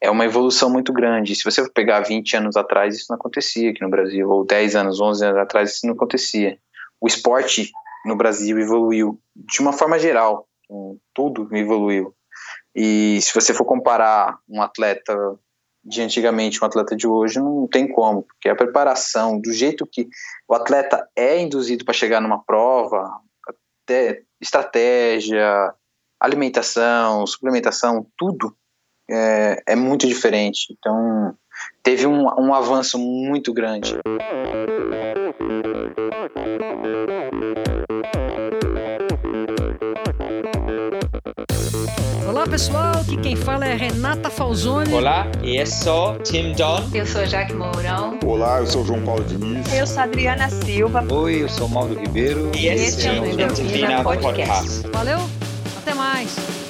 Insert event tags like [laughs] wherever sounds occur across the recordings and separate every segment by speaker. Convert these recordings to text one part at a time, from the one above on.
Speaker 1: é uma evolução muito grande. Se você pegar 20 anos atrás, isso não acontecia aqui no Brasil, ou 10 anos, 11 anos atrás, isso não acontecia. O esporte no Brasil evoluiu de uma forma geral, tudo evoluiu. E se você for comparar um atleta de antigamente um atleta de hoje, não tem como, porque a preparação, do jeito que o atleta é induzido para chegar numa prova, até estratégia, alimentação, suplementação, tudo é, é muito diferente. Então, teve um, um avanço muito grande.
Speaker 2: Olá pessoal, aqui quem fala é Renata Falzoni.
Speaker 3: Olá, e eu sou Tim Don.
Speaker 4: Eu sou Jaque Mourão.
Speaker 5: Olá, eu sou João Paulo Diniz.
Speaker 6: Eu sou Adriana Silva.
Speaker 7: Oi, eu sou Mauro Ribeiro.
Speaker 4: E, este é o Endorfina Podcast. Podcast.
Speaker 2: Valeu, até mais.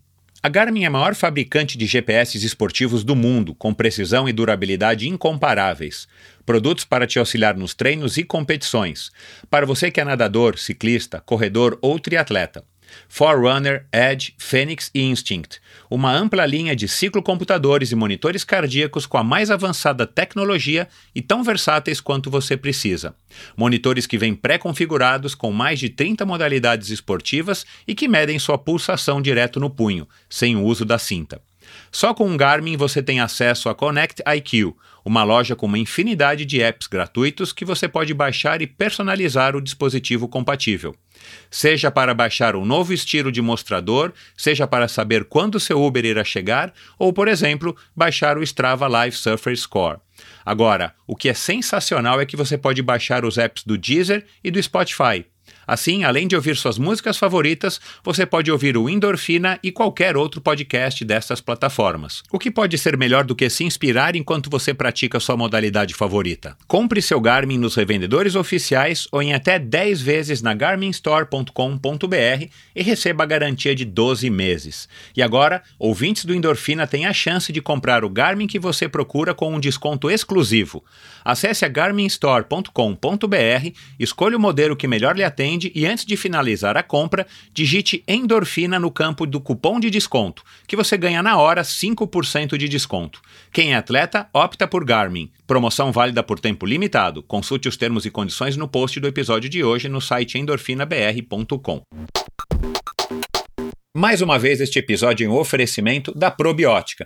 Speaker 8: A Garmin é a maior fabricante de GPS esportivos do mundo, com precisão e durabilidade incomparáveis. Produtos para te auxiliar nos treinos e competições. Para você que é nadador, ciclista, corredor ou triatleta. Forerunner, Edge, Phoenix e Instinct, uma ampla linha de ciclocomputadores e monitores cardíacos com a mais avançada tecnologia e tão versáteis quanto você precisa. Monitores que vêm pré-configurados com mais de 30 modalidades esportivas e que medem sua pulsação direto no punho, sem o uso da cinta. Só com o Garmin você tem acesso a Connect IQ, uma loja com uma infinidade de apps gratuitos que você pode baixar e personalizar o dispositivo compatível. Seja para baixar um novo estilo de mostrador, seja para saber quando seu Uber irá chegar, ou, por exemplo, baixar o Strava Live Surfer Score. Agora, o que é sensacional é que você pode baixar os apps do Deezer e do Spotify. Assim, além de ouvir suas músicas favoritas, você pode ouvir o Endorfina e qualquer outro podcast dessas plataformas. O que pode ser melhor do que se inspirar enquanto você pratica sua modalidade favorita? Compre seu Garmin nos revendedores oficiais ou em até 10 vezes na garminstore.com.br e receba a garantia de 12 meses. E agora, ouvintes do Endorfina têm a chance de comprar o Garmin que você procura com um desconto exclusivo. Acesse a garminstore.com.br, escolha o modelo que melhor lhe atende e antes de finalizar a compra, digite endorfina no campo do cupom de desconto, que você ganha na hora 5% de desconto. Quem é atleta, opta por Garmin. Promoção válida por tempo limitado. Consulte os termos e condições no post do episódio de hoje no site endorfinabr.com. Mais uma vez, este episódio um oferecimento da Probiótica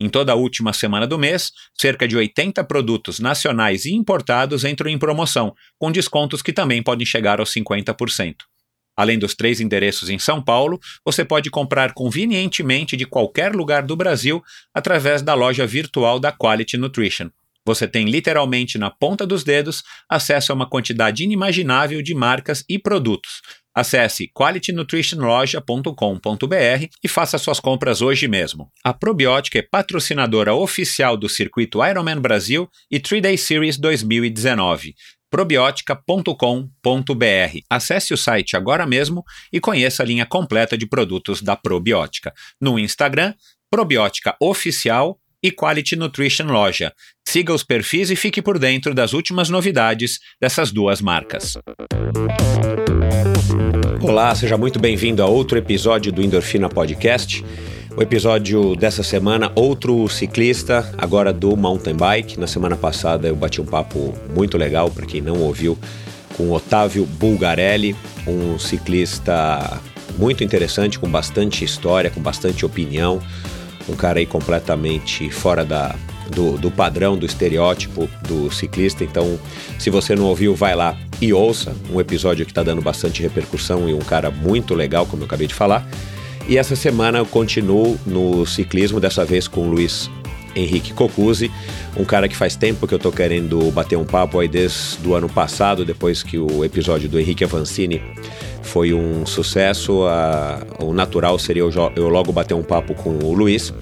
Speaker 8: em toda a última semana do mês, cerca de 80 produtos nacionais e importados entram em promoção, com descontos que também podem chegar aos 50%. Além dos três endereços em São Paulo, você pode comprar convenientemente de qualquer lugar do Brasil através da loja virtual da Quality Nutrition. Você tem literalmente na ponta dos dedos acesso a uma quantidade inimaginável de marcas e produtos,
Speaker 9: Acesse qualitynutritionloja.com.br e faça suas compras hoje mesmo. A Probiótica é patrocinadora oficial do circuito Ironman Brasil e 3-Day Series 2019 probiotica.com.br. Acesse o site agora mesmo e conheça a linha completa de produtos da Probiótica. No Instagram, Probiótica Oficial e Quality Nutrition Loja. Siga os perfis e fique por dentro das últimas novidades dessas duas marcas. Olá, seja muito bem-vindo a outro episódio do Endorfina Podcast. O episódio dessa semana, outro ciclista, agora do mountain bike. Na semana passada eu bati um papo muito legal, para quem não ouviu, com Otávio Bulgarelli, um ciclista muito interessante, com bastante história, com bastante opinião, um cara aí completamente fora da, do, do, padrão, do estereótipo do ciclista. Então, se você não ouviu, vai lá e ouça. Um episódio que está dando bastante repercussão e um cara muito legal, como eu acabei de falar. E essa semana eu continuo no ciclismo, dessa vez com o Luiz Henrique Cocuzzi, um cara que faz tempo que eu tô querendo bater um papo aí desde o ano passado, depois que o episódio do Henrique Avancini foi um sucesso. A, o natural seria eu, eu logo bater um papo com o Luiz.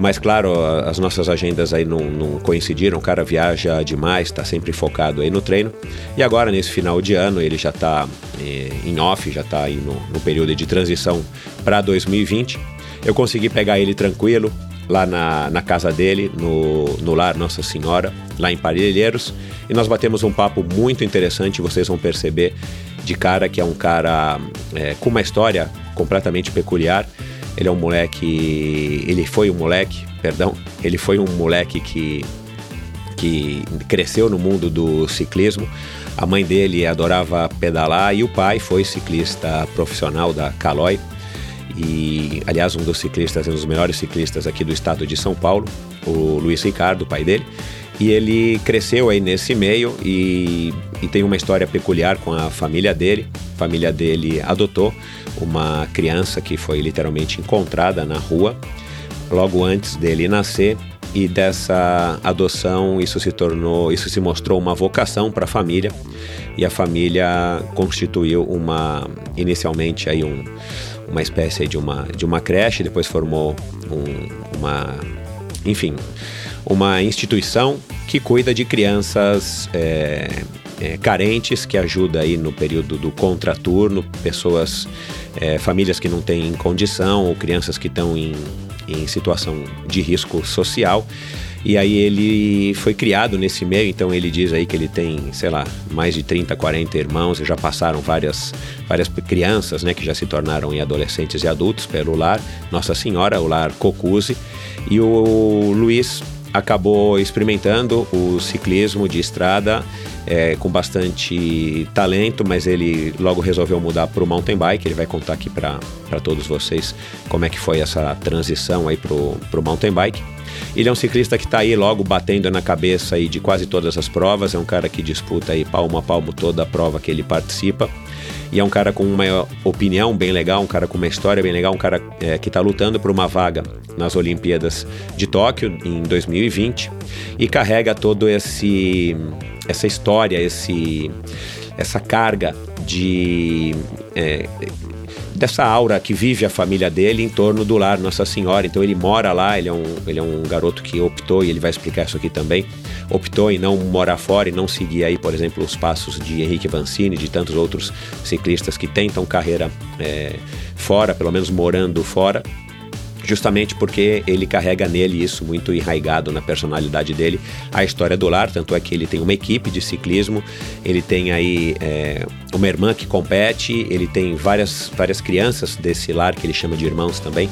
Speaker 9: Mas claro, as nossas agendas aí não, não coincidiram, o cara viaja demais, está sempre focado aí no treino. E agora, nesse final de ano, ele já está eh, em off, já está aí no, no período de transição para 2020. Eu consegui pegar ele tranquilo, lá na, na, casa dele, no, no Lar Nossa Senhora, lá em Parelheiros, e nós batemos um papo muito interessante, vocês vão perceber de cara que é um cara é, com uma história completamente peculiar. Ele é um moleque. Ele foi um moleque, perdão. Ele foi um moleque que, que cresceu no mundo do ciclismo. A mãe dele adorava pedalar e o pai foi ciclista profissional da Caloi. E, aliás, um dos ciclistas, um dos melhores ciclistas aqui do estado de São Paulo, o Luiz Ricardo, o pai dele. E ele cresceu aí nesse meio e, e tem uma história peculiar com a família dele. A família dele adotou uma criança que foi literalmente encontrada na rua logo antes dele nascer e dessa adoção isso se tornou, isso se mostrou uma vocação para a família e a família constituiu uma inicialmente aí um, uma espécie de uma de uma creche, depois formou um, uma enfim uma instituição que cuida de crianças é, é, carentes, que ajuda aí no período do contraturno, pessoas, é, famílias que não têm condição ou crianças que estão em, em situação de risco social. E aí ele foi criado nesse meio, então ele diz aí que ele tem, sei lá, mais de 30, 40 irmãos e já passaram várias, várias crianças, né, que já se tornaram em adolescentes e adultos pelo lar Nossa Senhora, o lar Cocuse. E o Luiz acabou experimentando o ciclismo de estrada é, com bastante talento, mas ele logo resolveu mudar para o mountain bike. Ele vai contar aqui para todos vocês como é que foi essa transição aí para o mountain bike. Ele é um ciclista que está aí logo batendo na cabeça aí de quase todas as provas. É um cara que disputa aí palmo a palmo toda a prova que ele participa. E é um cara com uma opinião bem legal, um cara com uma história bem legal, um cara é, que está lutando por uma vaga nas Olimpíadas de Tóquio em 2020 e carrega todo esse essa história, esse essa carga de é, dessa aura que vive a família dele em torno do lar Nossa Senhora. Então ele mora lá, ele é um, ele é um garoto que optou, e ele vai explicar isso aqui também, optou em não morar fora e não seguir aí, por exemplo, os passos de Henrique Vancini, de tantos outros ciclistas que tentam carreira é, fora, pelo menos morando fora justamente porque ele carrega nele isso muito enraigado na personalidade dele, a história do lar, tanto é que ele tem uma equipe de ciclismo, ele tem aí é, uma irmã que compete, ele tem várias, várias crianças desse lar que ele chama de irmãos também,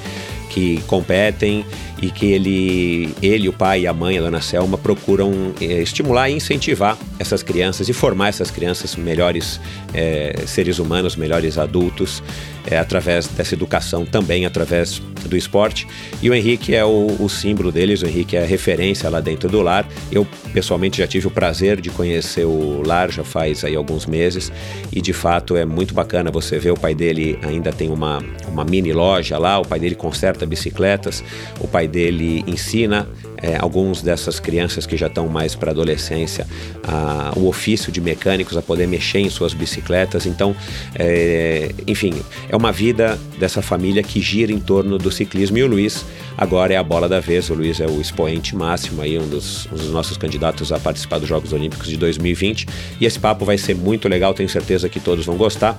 Speaker 9: que competem e que ele, ele, o pai e a mãe, a dona Selma, procuram é, estimular e incentivar essas crianças e formar essas crianças melhores é, seres humanos, melhores adultos, é, através dessa educação também, através do esporte. E o Henrique é o, o, símbolo deles, o Henrique é a referência lá dentro do lar. Eu, pessoalmente, já tive o prazer de conhecer o lar já faz aí alguns meses e, de fato, é muito bacana você ver o pai dele ainda tem uma, uma mini loja lá, o pai dele conserta bicicletas, o pai dele ensina
Speaker 8: é, alguns dessas crianças que já estão mais para adolescência a, o ofício de mecânicos, a poder mexer em suas bicicletas. Então, é, enfim, é uma vida dessa família que gira em torno do ciclismo e o Luiz agora é a bola da vez. O Luiz é o expoente máximo aí, um dos, um dos nossos candidatos a participar dos Jogos Olímpicos de 2020. E esse papo vai ser muito legal, tenho certeza que todos vão gostar.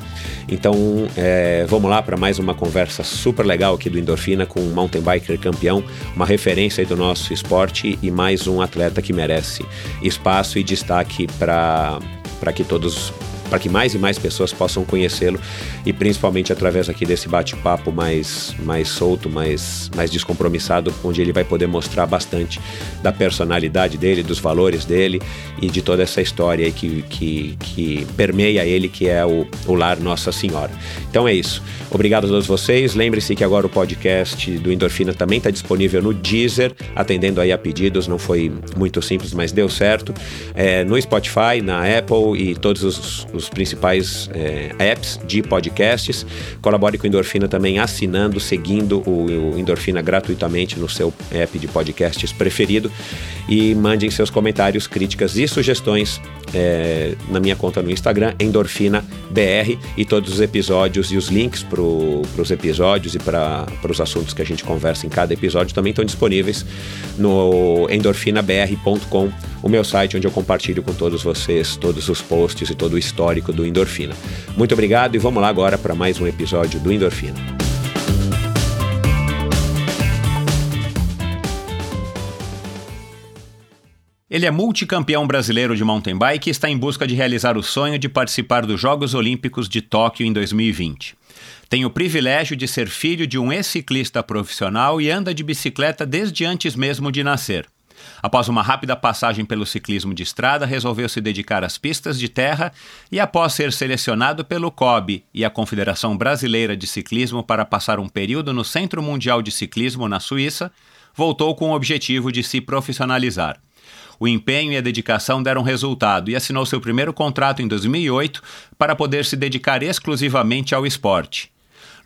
Speaker 8: Então, é, vamos lá para mais uma conversa super legal aqui do Endorfina com um mountain biker campeão, uma referência aí do nosso e mais um atleta que merece espaço e destaque para que todos para que mais e mais pessoas possam conhecê-lo e principalmente através aqui desse bate-papo mais, mais solto, mais, mais descompromissado, onde ele vai poder mostrar bastante da personalidade dele, dos valores dele e de toda essa história que, que, que permeia ele, que é o, o Lar Nossa Senhora. Então é isso. Obrigado a todos vocês. Lembre-se que agora o podcast do Endorfina também está disponível no Deezer, atendendo aí a pedidos. Não foi muito simples, mas deu certo. É, no Spotify, na Apple e todos os, os principais é, apps de podcasts. Colabore com Endorfina também assinando, seguindo o, o Endorfina gratuitamente no seu app de podcasts preferido. E mandem seus comentários, críticas e sugestões é, na minha conta no Instagram, EndorfinaBR, e todos os episódios e os links para os episódios e para os assuntos que a gente conversa em cada episódio também estão disponíveis no endorfinabr.com, o meu site onde eu compartilho com todos vocês todos os posts e todo o histórico do Endorfina. Muito obrigado e vamos lá agora para mais um episódio do Endorfina. Ele é multicampeão brasileiro de mountain bike e está em busca de realizar o sonho de participar dos Jogos Olímpicos de Tóquio em 2020. Tem o privilégio de ser filho de um ex-ciclista profissional e anda de bicicleta desde antes mesmo de nascer. Após uma rápida passagem pelo ciclismo de estrada, resolveu se dedicar às pistas de terra e, após ser selecionado pelo COB e a Confederação Brasileira de Ciclismo para passar um período no Centro Mundial de Ciclismo na Suíça, voltou com o objetivo de se profissionalizar. O empenho e a dedicação deram resultado e assinou seu primeiro contrato em 2008 para poder se dedicar exclusivamente ao esporte.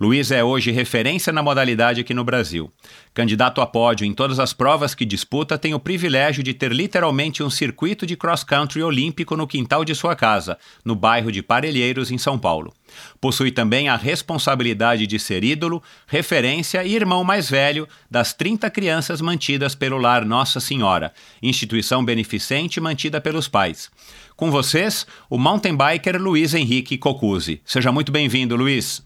Speaker 8: Luiz é hoje referência na modalidade aqui no Brasil. Candidato a pódio em todas as provas que disputa, tem o privilégio de ter literalmente um circuito de cross-country olímpico no quintal de sua casa, no bairro de Parelheiros, em São Paulo. Possui também a responsabilidade de ser ídolo, referência e irmão mais velho das 30 crianças mantidas pelo Lar Nossa Senhora, instituição beneficente mantida pelos pais. Com vocês, o mountain biker Luiz Henrique Cocuzzi. Seja muito bem-vindo, Luiz.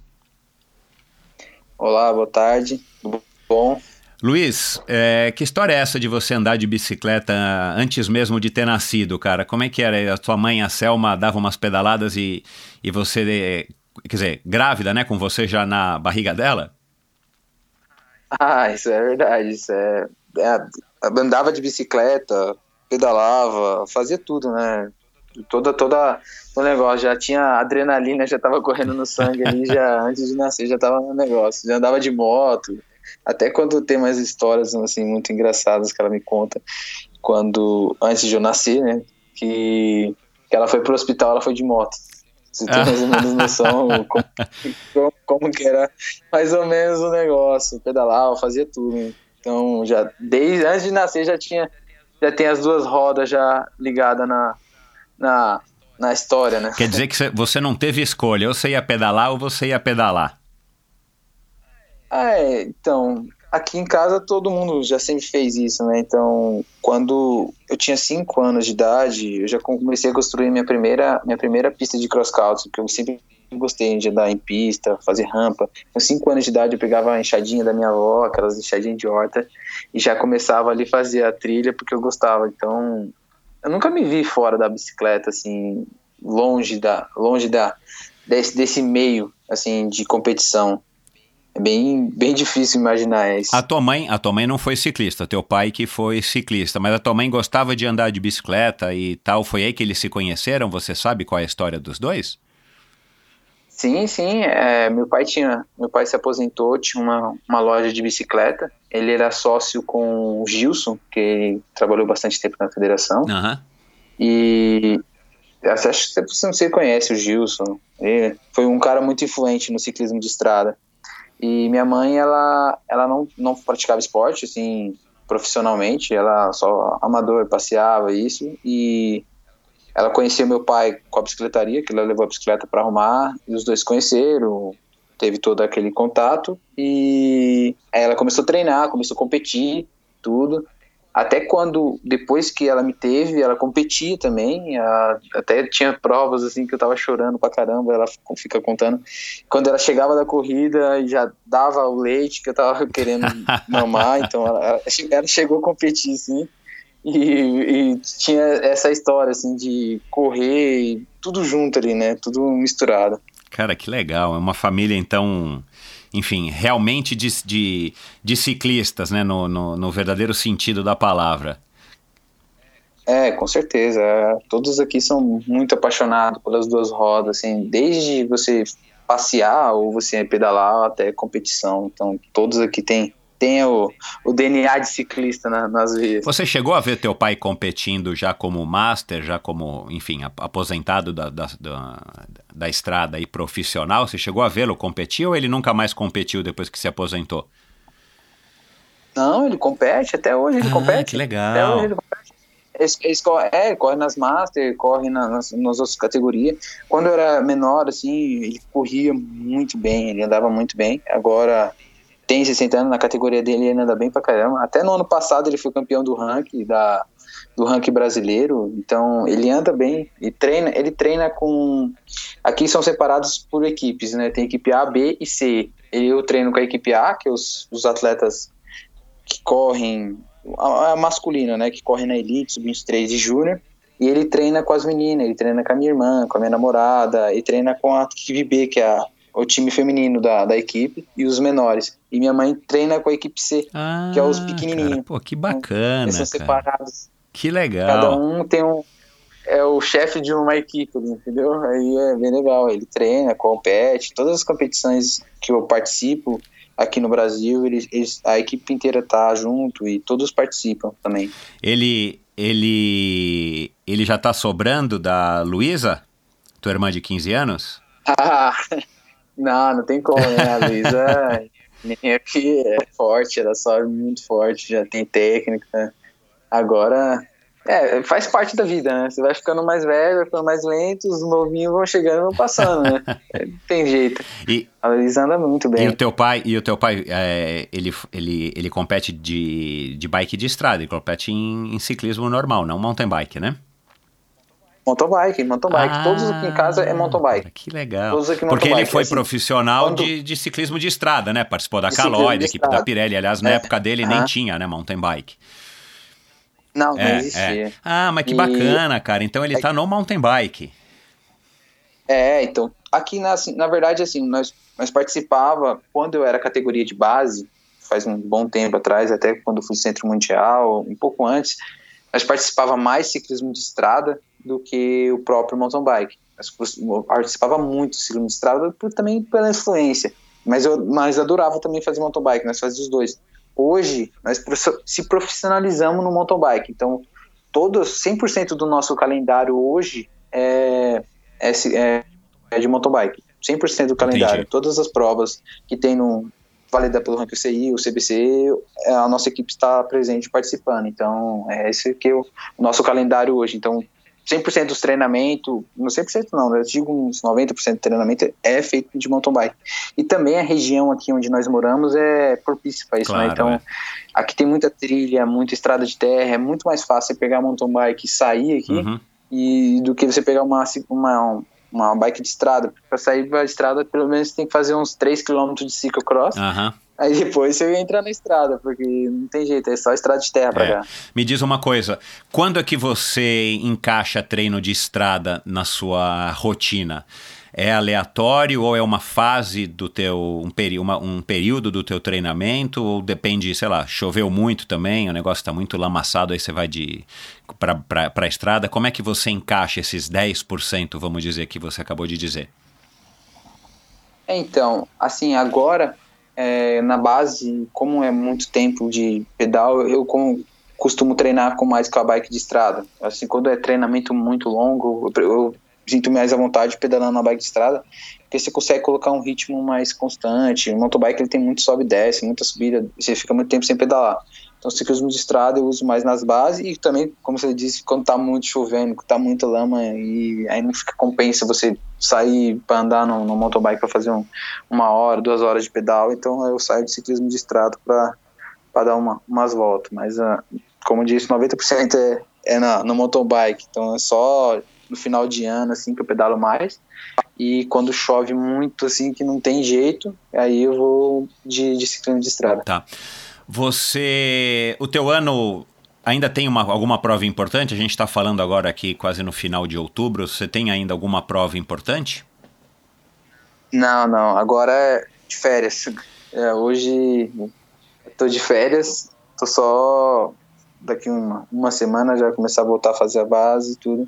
Speaker 1: Olá, boa tarde. Tudo bom?
Speaker 8: Luiz, é, que história é essa de você andar de bicicleta antes mesmo de ter nascido, cara? Como é que era? A tua mãe, a Selma, dava umas pedaladas e, e você, quer dizer, grávida, né, com você já na barriga dela?
Speaker 1: Ah, isso é verdade. Isso é, é andava de bicicleta, pedalava, fazia tudo, né? Toda, toda o negócio, já tinha adrenalina, já tava correndo no sangue ali, já [laughs] antes de nascer, já tava no negócio, já andava de moto, até quando tem mais histórias, assim, muito engraçadas que ela me conta, quando, antes de eu nascer, né, que, que ela foi pro hospital, ela foi de moto, você tem mais ou menos noção [laughs] como, como, como, que era mais ou menos o negócio, pedalava, fazia tudo, então já, desde antes de nascer já tinha, já tem as duas rodas já ligadas na, na na história, né?
Speaker 8: Quer dizer que você não teve escolha, ou você ia pedalar ou você ia pedalar.
Speaker 1: É, então, aqui em casa todo mundo já sempre fez isso, né? Então, quando eu tinha 5 anos de idade, eu já comecei a construir minha primeira, minha primeira pista de cross country, porque eu sempre gostei de andar em pista, fazer rampa. Com 5 anos de idade eu pegava a enxadinha da minha avó, aquelas enxadinhas de horta, e já começava ali a fazer a trilha porque eu gostava. Então, eu nunca me vi fora da bicicleta, assim, longe da, longe da, desse, desse meio, assim, de competição. É bem, bem difícil imaginar isso.
Speaker 8: A tua mãe, a tua mãe não foi ciclista, teu pai que foi ciclista, mas a tua mãe gostava de andar de bicicleta e tal. Foi aí que eles se conheceram? Você sabe qual é a história dos dois?
Speaker 1: Sim, sim. É, meu pai tinha, meu pai se aposentou, tinha uma, uma loja de bicicleta. Ele era sócio com o Gilson, que trabalhou bastante tempo na federação.
Speaker 8: Uhum.
Speaker 1: E acho que você conhece o Gilson. Ele foi um cara muito influente no ciclismo de estrada. E minha mãe, ela, ela não, não praticava esporte, assim, profissionalmente, ela só amador, passeava isso e ela conhecia meu pai com a bicicletaria, que ela levou a bicicleta para arrumar, e os dois conheceram, teve todo aquele contato e aí ela começou a treinar, começou a competir, tudo. Até quando, depois que ela me teve, ela competia também, até tinha provas assim que eu tava chorando pra caramba, ela fica contando. Quando ela chegava da corrida, já dava o leite que eu tava querendo [laughs] mamar, então ela, ela chegou a competir, assim. E, e, tinha essa história, assim, de correr, tudo junto ali, né? Tudo misturado.
Speaker 8: Cara, que legal. É uma família, então, enfim, realmente de, de, de ciclistas, né? No, no, no, verdadeiro sentido da palavra.
Speaker 1: É, com certeza. Todos aqui são muito apaixonados pelas duas rodas, assim, desde você passear ou você pedalar até competição. Então, todos aqui têm tem o, o DNA de ciclista na, nas vias.
Speaker 8: Você chegou a ver teu pai competindo já como master, já como, enfim, aposentado da, da, da, da estrada e profissional? Você chegou a vê-lo competir ou ele nunca mais competiu depois que se aposentou?
Speaker 1: Não, ele compete, até hoje ele ah, compete.
Speaker 8: que legal.
Speaker 1: Até hoje ele compete. Ele, ele, corre, é, ele corre nas Master, corre nas, nas outras categorias. Quando eu era menor, assim, ele corria muito bem, ele andava muito bem. Agora tem 60 anos na categoria dele ele anda bem pra caramba. Até no ano passado ele foi campeão do ranking da do ranking brasileiro, então ele anda bem e treina, ele treina com aqui são separados por equipes, né? Tem equipe A, B e C. Eu treino com a equipe A, que é os, os atletas que correm a, a masculina, né, que corre na elite, sub-23 e júnior. E ele treina com as meninas, ele treina com a minha irmã, com a minha namorada, e treina com a equipe B, que é a o time feminino da, da equipe e os menores. E minha mãe treina com a equipe C, ah, que é os pequenininhos. Cara,
Speaker 8: pô, que bacana. Eles
Speaker 1: são separados.
Speaker 8: Que legal.
Speaker 1: Cada um tem um. É o chefe de uma equipe, entendeu? Aí é bem legal. Ele treina, compete. Todas as competições que eu participo aqui no Brasil, eles, eles, a equipe inteira tá junto e todos participam também.
Speaker 8: Ele, ele, ele já tá sobrando da Luísa, tua irmã de 15 anos? [laughs]
Speaker 1: Ah, não, não tem como, né? A Luísa aqui [laughs] é forte, ela sobe muito forte, já tem técnica. Agora, é, faz parte da vida, né? Você vai ficando mais velho, vai ficando mais lento, os novinhos vão chegando e vão passando, né? [laughs] tem jeito.
Speaker 8: E,
Speaker 1: a Luísa anda muito bem.
Speaker 8: E o teu pai, e o teu pai é, ele, ele, ele compete de, de bike de estrada, ele compete em, em ciclismo normal, não mountain bike, né?
Speaker 1: Mountain bike, mountain bike. Ah, Todos aqui em casa é mountain bike.
Speaker 8: Que legal. Todos aqui Porque ele foi assim, profissional quando... de, de ciclismo de estrada, né? Participou da Caloi, da equipe estrada. da Pirelli. Aliás, na é. época dele nem tinha, né? Mountain bike.
Speaker 1: Não, não é, existia. É.
Speaker 8: Ah, mas que e... bacana, cara. Então ele tá no mountain bike.
Speaker 1: É, então. Aqui, na, assim, na verdade, assim, nós, nós participava, quando eu era categoria de base, faz um bom tempo atrás, até quando fui centro mundial, um pouco antes, nós participava mais ciclismo de estrada, do que o próprio mountain bike. Eu participava muito do ciclismo de estrada por, também pela influência, mas eu mas adorava também fazer mountain bike, nós fazíamos os dois. Hoje, nós se profissionalizamos no mountain bike, então todos, 100% do nosso calendário hoje é, é, é, é de mountain bike. 100% do calendário, Entendi. todas as provas que tem no valida pelo ranking CI, o CBC, a nossa equipe está presente participando. Então, é esse que é o nosso calendário hoje. Então, 100% dos treinamentos, não 100% não, eu digo uns 90% do treinamento é feito de mountain bike. E também a região aqui onde nós moramos é propícia para isso, né? claro, né? Então, é. aqui tem muita trilha, muita estrada de terra, é muito mais fácil você pegar mountain bike e sair aqui uhum. e do que você pegar uma, uma, uma bike de estrada. Para sair da estrada, pelo menos você tem que fazer uns 3 km de ciclocross.
Speaker 8: Uhum.
Speaker 1: Aí depois você entra na estrada, porque não tem jeito, é só estrada de terra pra é. cá.
Speaker 8: Me diz uma coisa, quando é que você encaixa treino de estrada na sua rotina? É aleatório ou é uma fase do teu, um, peri uma, um período do teu treinamento? Ou depende, sei lá, choveu muito também, o negócio está muito lamaçado, aí você vai de para a estrada. Como é que você encaixa esses 10%, vamos dizer, que você acabou de dizer?
Speaker 1: Então, assim, agora é, na base, como é muito tempo de pedal, eu como, costumo treinar com mais com a bike de estrada. Assim, quando é treinamento muito longo, eu, eu sinto mais à vontade pedalando na bike de estrada, porque você consegue colocar um ritmo mais constante. O motobike ele tem muito sobe e desce, muita subida, você fica muito tempo sem pedalar. Então, ciclismo de estrada eu uso mais nas bases e também, como você disse, quando tá muito chovendo, tá muita lama e aí não fica compensa você sair para andar no, no mountain bike para fazer um, uma hora, duas horas de pedal. Então, eu saio de ciclismo de estrada para dar uma, umas voltas. Mas, uh, como disse, 90% é, é na, no mountain bike. Então, é só no final de ano assim que eu pedalo mais. E quando chove muito assim que não tem jeito, aí eu vou de, de ciclismo de estrada.
Speaker 8: Tá. Você. O teu ano ainda tem uma, alguma prova importante? A gente está falando agora aqui quase no final de outubro. Você tem ainda alguma prova importante?
Speaker 1: Não, não. Agora é de férias. É, hoje estou de férias. Tô só daqui uma, uma semana já começar a voltar a fazer a base e tudo.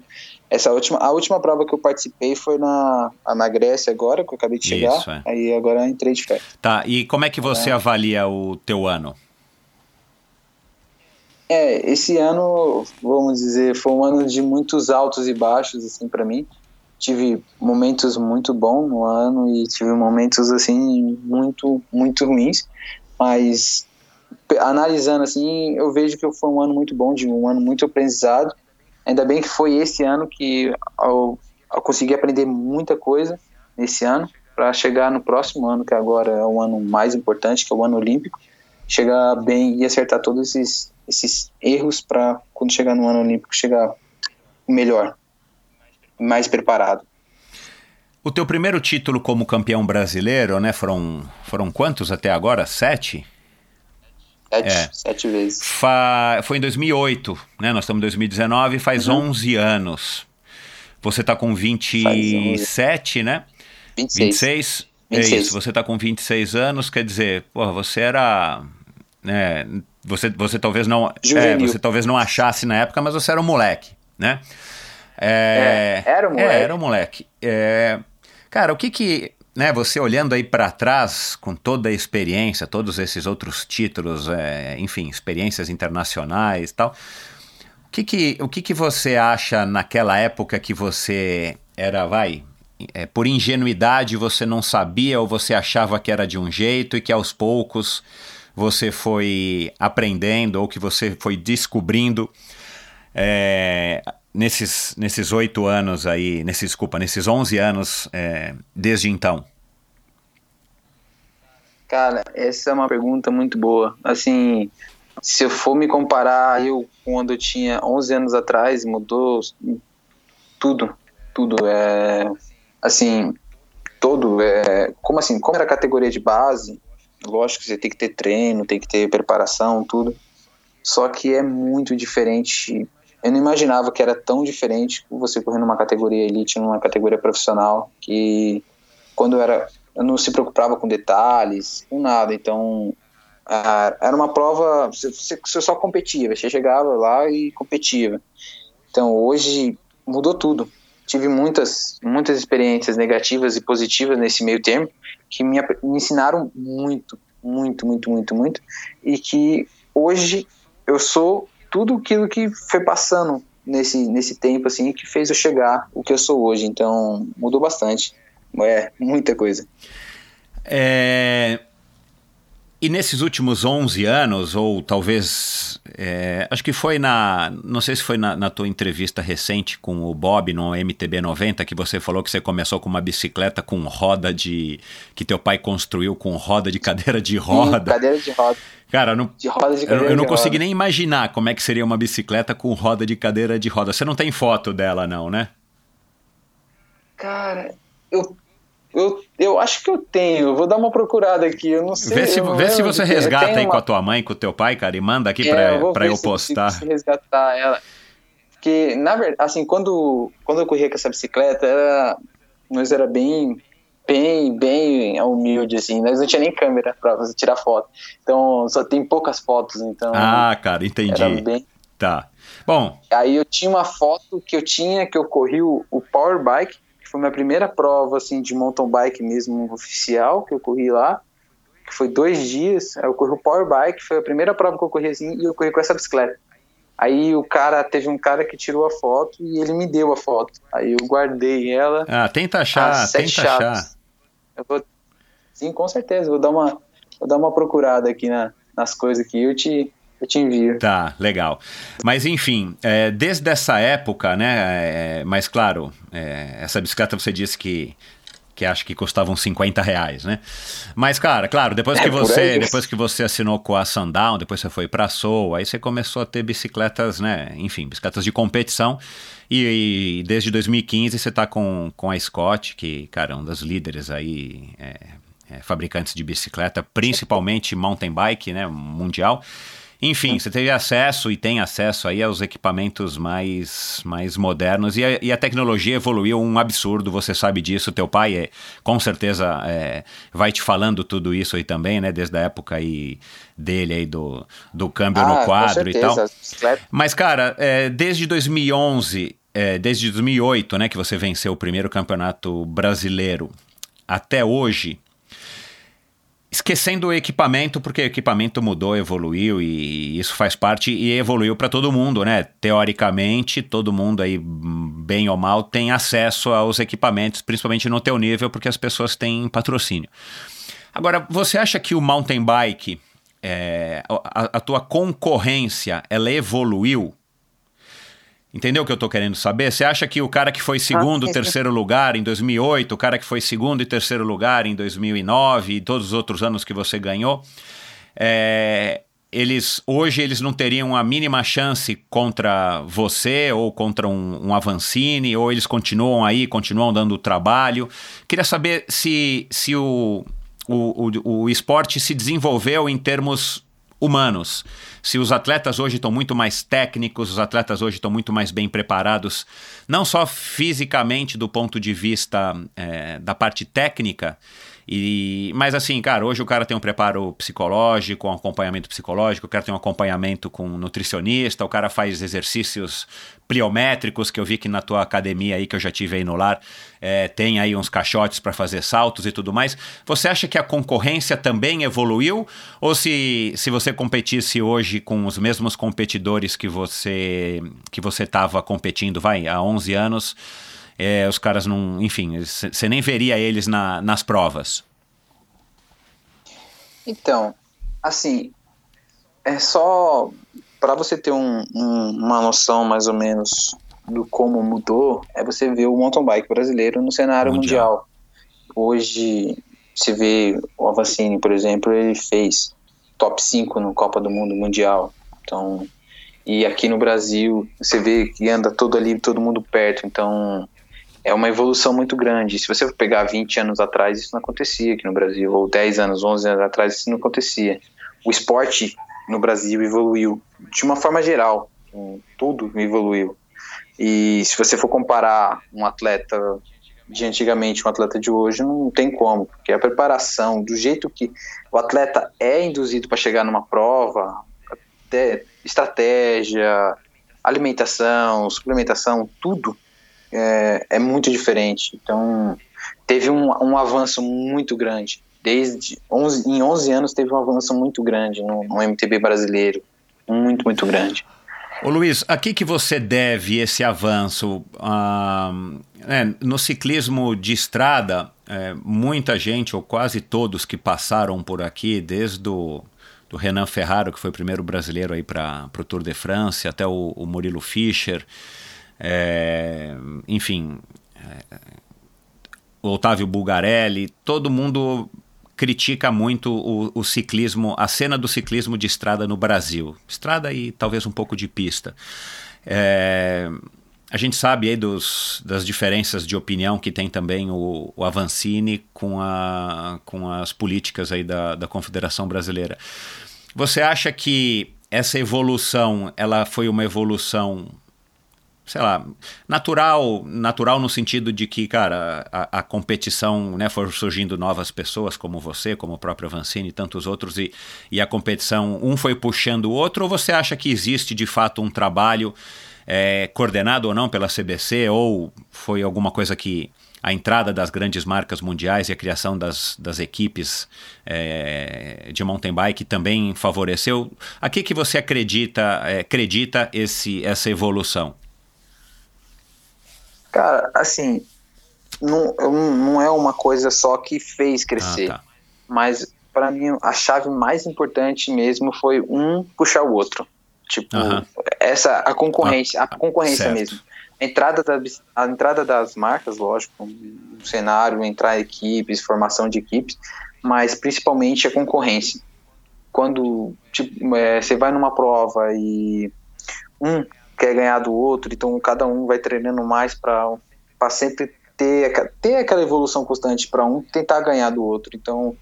Speaker 1: Essa última, a última prova que eu participei foi na, na Grécia agora, que eu acabei de chegar. Isso, é. Aí agora entrei de férias.
Speaker 8: Tá, e como é que você é. avalia o teu ano?
Speaker 1: É, esse ano, vamos dizer, foi um ano de muitos altos e baixos, assim, para mim. Tive momentos muito bons no ano e tive momentos, assim, muito, muito ruins. Mas, analisando, assim, eu vejo que foi um ano muito bom, de um ano muito aprendizado. Ainda bem que foi esse ano que eu, eu consegui aprender muita coisa nesse ano, para chegar no próximo ano, que agora é o ano mais importante, que é o ano olímpico, chegar bem e acertar todos esses esses erros para quando chegar no ano olímpico chegar melhor, mais preparado.
Speaker 8: O teu primeiro título como campeão brasileiro, né? Foram, foram quantos até agora? Sete?
Speaker 1: Sete, é. sete vezes.
Speaker 8: Fa... Foi em 2008, né? Nós estamos em 2019, faz uhum. 11 anos. Você está com 27, né?
Speaker 1: 26.
Speaker 8: 26. 26. É isso, você está com 26 anos, quer dizer, porra, você era né, você, você talvez não é, você talvez não achasse na época, mas você era um moleque, né?
Speaker 1: É, é, era um moleque.
Speaker 8: É, era um moleque. É, cara, o que que né, você olhando aí para trás, com toda a experiência, todos esses outros títulos, é, enfim, experiências internacionais e tal, o que que, o que que você acha naquela época que você era, vai, é, por ingenuidade você não sabia ou você achava que era de um jeito e que aos poucos você foi aprendendo ou que você foi descobrindo é, nesses nesses oito anos aí, nesses, desculpa, nesses onze anos é, desde então?
Speaker 1: Cara, essa é uma pergunta muito boa. Assim, se eu for me comparar eu quando eu tinha 11 anos atrás, mudou tudo, tudo. É, assim, todo. É, como assim? Como era a categoria de base, Lógico que você tem que ter treino, tem que ter preparação, tudo. Só que é muito diferente. Eu não imaginava que era tão diferente você correr numa categoria elite, numa categoria profissional, que quando eu era. Eu não se preocupava com detalhes, com nada. Então, era uma prova. Você, você só competia, você chegava lá e competia. Então, hoje mudou tudo tive muitas, muitas experiências negativas e positivas nesse meio termo que me, me ensinaram muito, muito, muito, muito, muito e que hoje eu sou tudo aquilo que foi passando nesse, nesse tempo assim que fez eu chegar o que eu sou hoje. Então mudou bastante, é muita coisa.
Speaker 8: É, e nesses últimos 11 anos, ou talvez, é, acho que foi na, não sei se foi na, na, tua entrevista recente com o Bob no MTB 90, que você falou que você começou com uma bicicleta com roda de, que teu pai construiu com roda de cadeira de roda. Sim,
Speaker 1: cadeira de roda.
Speaker 8: Cara, não, roda eu, eu não consegui nem imaginar como é que seria uma bicicleta com roda de cadeira de roda. Você não tem foto dela não, né?
Speaker 1: Cara, eu eu, eu acho que eu tenho. Vou dar uma procurada aqui. Eu não sei.
Speaker 8: Vê se, vê se você resgata aí uma... com a tua mãe, com o teu pai, cara, e manda aqui é, pra, pra eu postar.
Speaker 1: Se, se resgatar ela. Porque, na verdade, assim, quando, quando eu corria com essa bicicleta, era, nós era bem, bem, bem humilde, assim. Nós não tinha nem câmera pra você tirar foto. Então, só tem poucas fotos, então...
Speaker 8: Ah, cara, entendi. Bem... Tá. Bom...
Speaker 1: Aí eu tinha uma foto que eu tinha, que eu corri o, o Power Bike, foi minha primeira prova assim de mountain bike mesmo oficial que eu corri lá, que foi dois dias. Eu corri o power bike, foi a primeira prova que eu corri assim e eu corri com essa bicicleta. Aí o cara teve um cara que tirou a foto e ele me deu a foto. Aí eu guardei ela.
Speaker 8: Ah, tenta achar, tenta chaves. achar.
Speaker 1: Eu vou, sim, com certeza. Vou dar uma, vou dar uma procurada aqui na, nas coisas aqui. Eu te eu te envio.
Speaker 8: Tá, legal. Mas enfim, é, desde essa época, né? É, mas claro, é, essa bicicleta você disse que que acho que custavam 50 reais, né? Mas, cara, claro, depois
Speaker 1: É,
Speaker 8: que você depois que você assinou com a Sundown, depois você foi pra Soul, aí você começou a ter bicicletas, né? Enfim, bicicletas de competição. E, e desde 2015 você tá com, com a Scott, que, cara, é um das líderes aí, é, é, fabricantes de bicicleta, principalmente mountain bike, né? Mundial. Enfim, você teve acesso e tem acesso aí aos equipamentos mais, mais modernos e a, e a tecnologia evoluiu um absurdo, você sabe disso, teu pai é, com certeza é, vai te falando tudo isso aí também, né, desde a época aí dele aí do, do câmbio
Speaker 1: Ah,
Speaker 8: no quadro e tal. Mas, cara, é, desde 2011, é, desde 2008, né, que você venceu o primeiro campeonato brasileiro, até hoje, esquecendo o equipamento, porque o equipamento mudou, evoluiu e isso faz parte e evoluiu para todo mundo, né? Teoricamente, todo mundo aí, bem ou mal, tem acesso aos equipamentos, principalmente no teu nível, porque as pessoas têm patrocínio. Agora, você acha que o mountain bike, é, a, a tua concorrência, ela evoluiu? Entendeu o que eu tô querendo saber? Você acha que o cara que foi segundo,
Speaker 1: sim, sim.
Speaker 8: terceiro lugar em 2008, o cara que foi segundo e terceiro lugar em 2009 e todos os outros anos que você ganhou, é, eles hoje eles não teriam a mínima chance contra você ou contra um, um Avancini, ou eles continuam aí, continuam dando trabalho. Queria saber se, se o, o, o, o esporte se desenvolveu em termos humanos. Se os atletas hoje estão muito mais técnicos, os atletas hoje estão muito mais bem preparados, não só fisicamente do ponto de vista é, da parte técnica, e, mas assim, cara, hoje o cara tem um preparo psicológico, um acompanhamento psicológico, o cara tem um acompanhamento com um nutricionista, o cara faz exercícios pliométricos, que eu vi que na tua academia aí, que eu já tive aí no lar, é, tem aí uns caixotes para fazer saltos e tudo mais. Você acha que a concorrência também evoluiu? Ou se, se você competisse hoje com os mesmos competidores que você que você estava competindo, vai, há 11 anos, é, os caras não. Enfim, você nem veria eles na, nas provas.
Speaker 1: Então, assim, é só para você ter um- um- uma noção mais ou menos do como mudou, é você ver o mountain bike brasileiro no cenário
Speaker 8: Mundial.
Speaker 1: mundial. Hoje, se vê o Avancini, por exemplo, ele fez top 5 no Copa do Mundo Mundial. Então, e aqui no Brasil, você vê que anda todo ali, todo mundo perto. Então, é uma evolução muito grande. Se você pegar 20 anos atrás, isso não acontecia aqui no Brasil, ou 10 anos, 11 anos atrás, isso não acontecia. O esporte no Brasil evoluiu de uma forma geral, tudo evoluiu. E se você for comparar um atleta de antigamente um atleta de hoje, não tem como, porque a preparação, do jeito que o atleta é induzido para chegar numa prova, até estratégia, alimentação, suplementação, tudo é, é muito diferente. Então, teve um, um avanço muito grande. Desde 11, em 11 anos teve um avanço muito grande no, no MTB brasileiro. Muito, muito grande.
Speaker 8: Ô Luiz, a que, que você deve esse avanço? Ah, é, no ciclismo de estrada, é, muita gente, ou quase todos que passaram por aqui, desde o do Renan Ferraro, que foi o primeiro brasileiro aí para o Tour de France, até o, o Murilo Fischer, é, enfim, é, Otávio Bulgarelli, todo mundo critica muito o, o, ciclismo, a cena do ciclismo de estrada no Brasil. Estrada e talvez um pouco de pista. É, a gente sabe aí dos, das diferenças de opinião que tem também o, o Avancini com, a, com as políticas aí da, da Confederação Brasileira. Você acha que essa evolução ela foi uma evolução sei lá, natural, natural no sentido de que, cara, a, a competição, né, foram surgindo novas pessoas como você, como o próprio Avancini e tantos outros, e, e a competição, um foi puxando o outro, ou você acha que existe de fato um trabalho é, coordenado ou não pela CBC, ou foi alguma coisa que a entrada das grandes marcas mundiais e a criação das, das equipes é, de mountain bike também favoreceu? A que, que você acredita, é, acredita esse, essa evolução?
Speaker 1: Cara, assim, não, não é uma coisa só que fez crescer.
Speaker 8: Ah, tá.
Speaker 1: Mas para mim a chave mais importante mesmo foi um puxar o outro. Tipo, essa a concorrência, ah, a concorrência certo. mesmo. A entrada, da, a entrada das marcas, lógico, o cenário, entrar equipes, formação de equipes, mas principalmente a concorrência. Quando tipo, é, você vai numa prova e um quer ganhar do outro, então cada um vai treinando mais para sempre ter, ter aquela evolução constante para um tentar ganhar do outro. Então,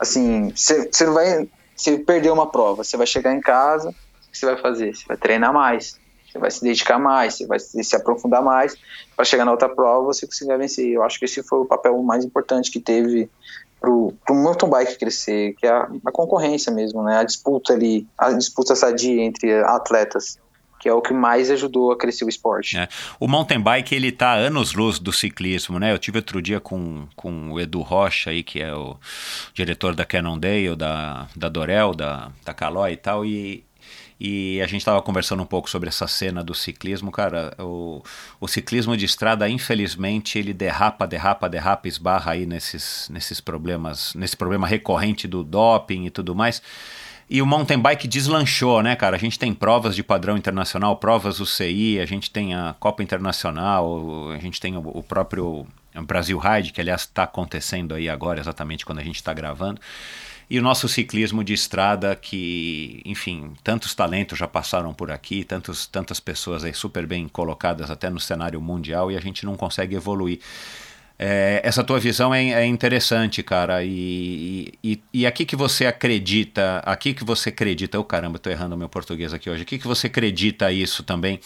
Speaker 1: assim, você não vai. Você perdeu uma prova, você vai chegar em casa, o que você vai fazer? Você vai treinar mais, você vai se dedicar mais, você vai se, se aprofundar mais para chegar na outra prova você conseguir vencer. Eu acho que esse foi o papel mais importante que teve para o mountain bike crescer, que é a, a, concorrência mesmo, né? A disputa ali, a disputa sadia entre atletas que é o que mais ajudou a crescer o esporte.
Speaker 8: É. O mountain bike ele está anos luz do ciclismo, né? Eu tive outro dia com, com o Edu Rocha aí, que é o diretor da Cannondale, da, da Dorel, da, da Caloi e tal, e, e a gente estava conversando um pouco sobre essa cena do ciclismo, cara. O, o ciclismo de estrada, infelizmente, ele derrapa, derrapa, derrapa, esbarra aí nesses, nesses problemas, nesse problema recorrente do doping e tudo mais. E o mountain bike deslanchou, né, cara? A gente tem provas de padrão internacional, provas UCI, a gente tem a Copa Internacional, a gente tem o, próprio Brasil Ride, que aliás está acontecendo aí agora, exatamente quando a gente está gravando. E o nosso ciclismo de estrada, que, enfim, tantos talentos já passaram por aqui, tantos, tantas pessoas aí super bem colocadas até no cenário mundial, e a gente não consegue evoluir. É, essa tua visão é, é interessante, cara. E, e, e, aqui que você acredita, aqui que você acredita, oh caramba, estou errando meu português aqui hoje. Aqui que você acredita isso também,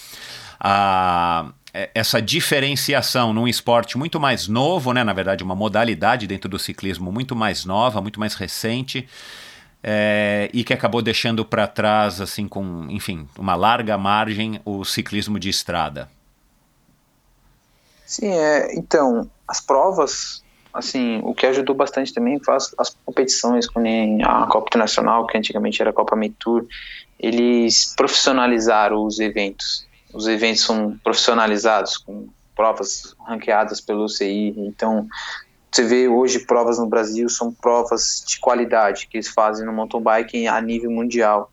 Speaker 8: a, é, essa diferenciação num esporte muito mais novo, né? Na verdade, uma modalidade dentro do ciclismo muito mais nova, muito mais recente. É, e que acabou deixando para trás, assim, com, enfim, uma larga margem, o ciclismo de estrada.
Speaker 1: Sim, é, então, as provas, assim, o que ajudou bastante também foi as, competições, como a Copa Internacional, que antigamente era a Copa Tour, eles profissionalizaram os eventos. Os eventos são profissionalizados, com provas ranqueadas pelo UCI, então você vê hoje provas no Brasil são provas de qualidade que eles fazem no mountain bike a nível mundial.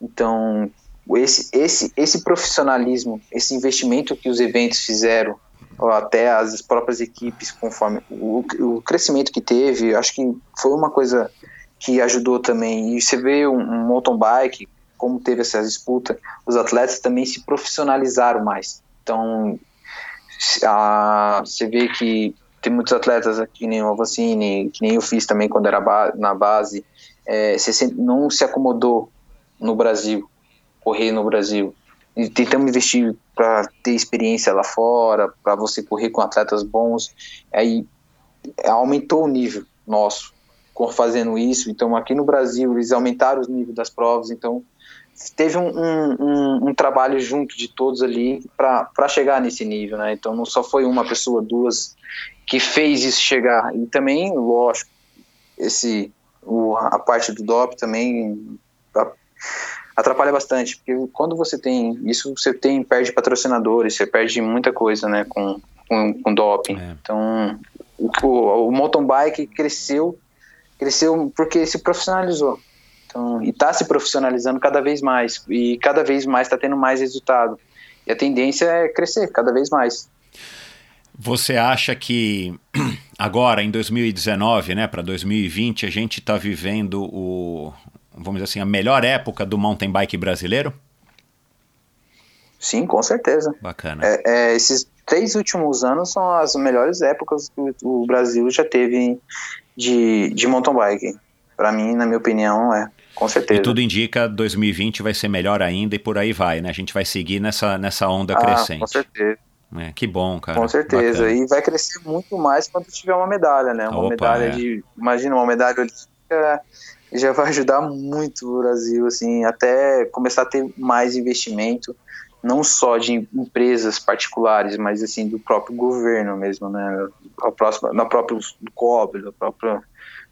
Speaker 1: Então, esse, esse, esse profissionalismo, esse investimento que os eventos fizeram ou até as próprias equipes, conforme o, o crescimento que teve, acho que foi uma coisa que ajudou também. E você vê um, um mountain bike, como teve essa disputa, os atletas também se profissionalizaram mais. Então, a, você vê que tem muitos atletas, que nem o Avancini, que nem eu fiz também quando era ba na base, é, você não se acomodou no Brasil, correr no Brasil tentamos investir para ter experiência lá fora, para você correr com atletas bons. Aí aumentou o nível nosso fazendo isso. Então, aqui no Brasil, eles aumentaram o nível das provas. Então, teve um, um, um trabalho junto de todos ali para chegar nesse nível. Né? Então, não só foi uma pessoa, duas, que fez isso chegar. E também, lógico, esse, o, a parte do DOP também. A, atrapalha bastante, porque quando você tem isso, você tem perde patrocinadores, você perde muita coisa, né, com, com, com doping. É. Então, o, o, mountain bike cresceu, cresceu porque se profissionalizou. Então, e está se profissionalizando cada vez mais, e cada vez mais está tendo mais resultado. E a tendência é crescer cada vez mais.
Speaker 8: Você acha que [clears throat] agora, em 2019, né, para 2020, a gente está vivendo o, vamos dizer assim, a melhor época do mountain bike brasileiro?
Speaker 1: Sim, com certeza.
Speaker 8: Bacana.
Speaker 1: É, é, esses três últimos anos são as melhores épocas que o Brasil já teve de, de mountain bike. Para mim, na minha opinião, é. Com certeza.
Speaker 8: E tudo indica 2020 vai ser melhor ainda e por aí vai, né? A gente vai seguir nessa, nessa onda ah, crescente.
Speaker 1: Com certeza.
Speaker 8: É, que bom, cara.
Speaker 1: Com certeza. Bacana. E vai crescer muito mais quando tiver uma medalha, né? Uma Opa, medalha é. de. Imagina uma medalha olímpica já vai ajudar muito o Brasil, assim, até começar a ter mais investimento, não só de empresas particulares, mas assim do próprio governo mesmo, né? A próxima, na própria do do próprio,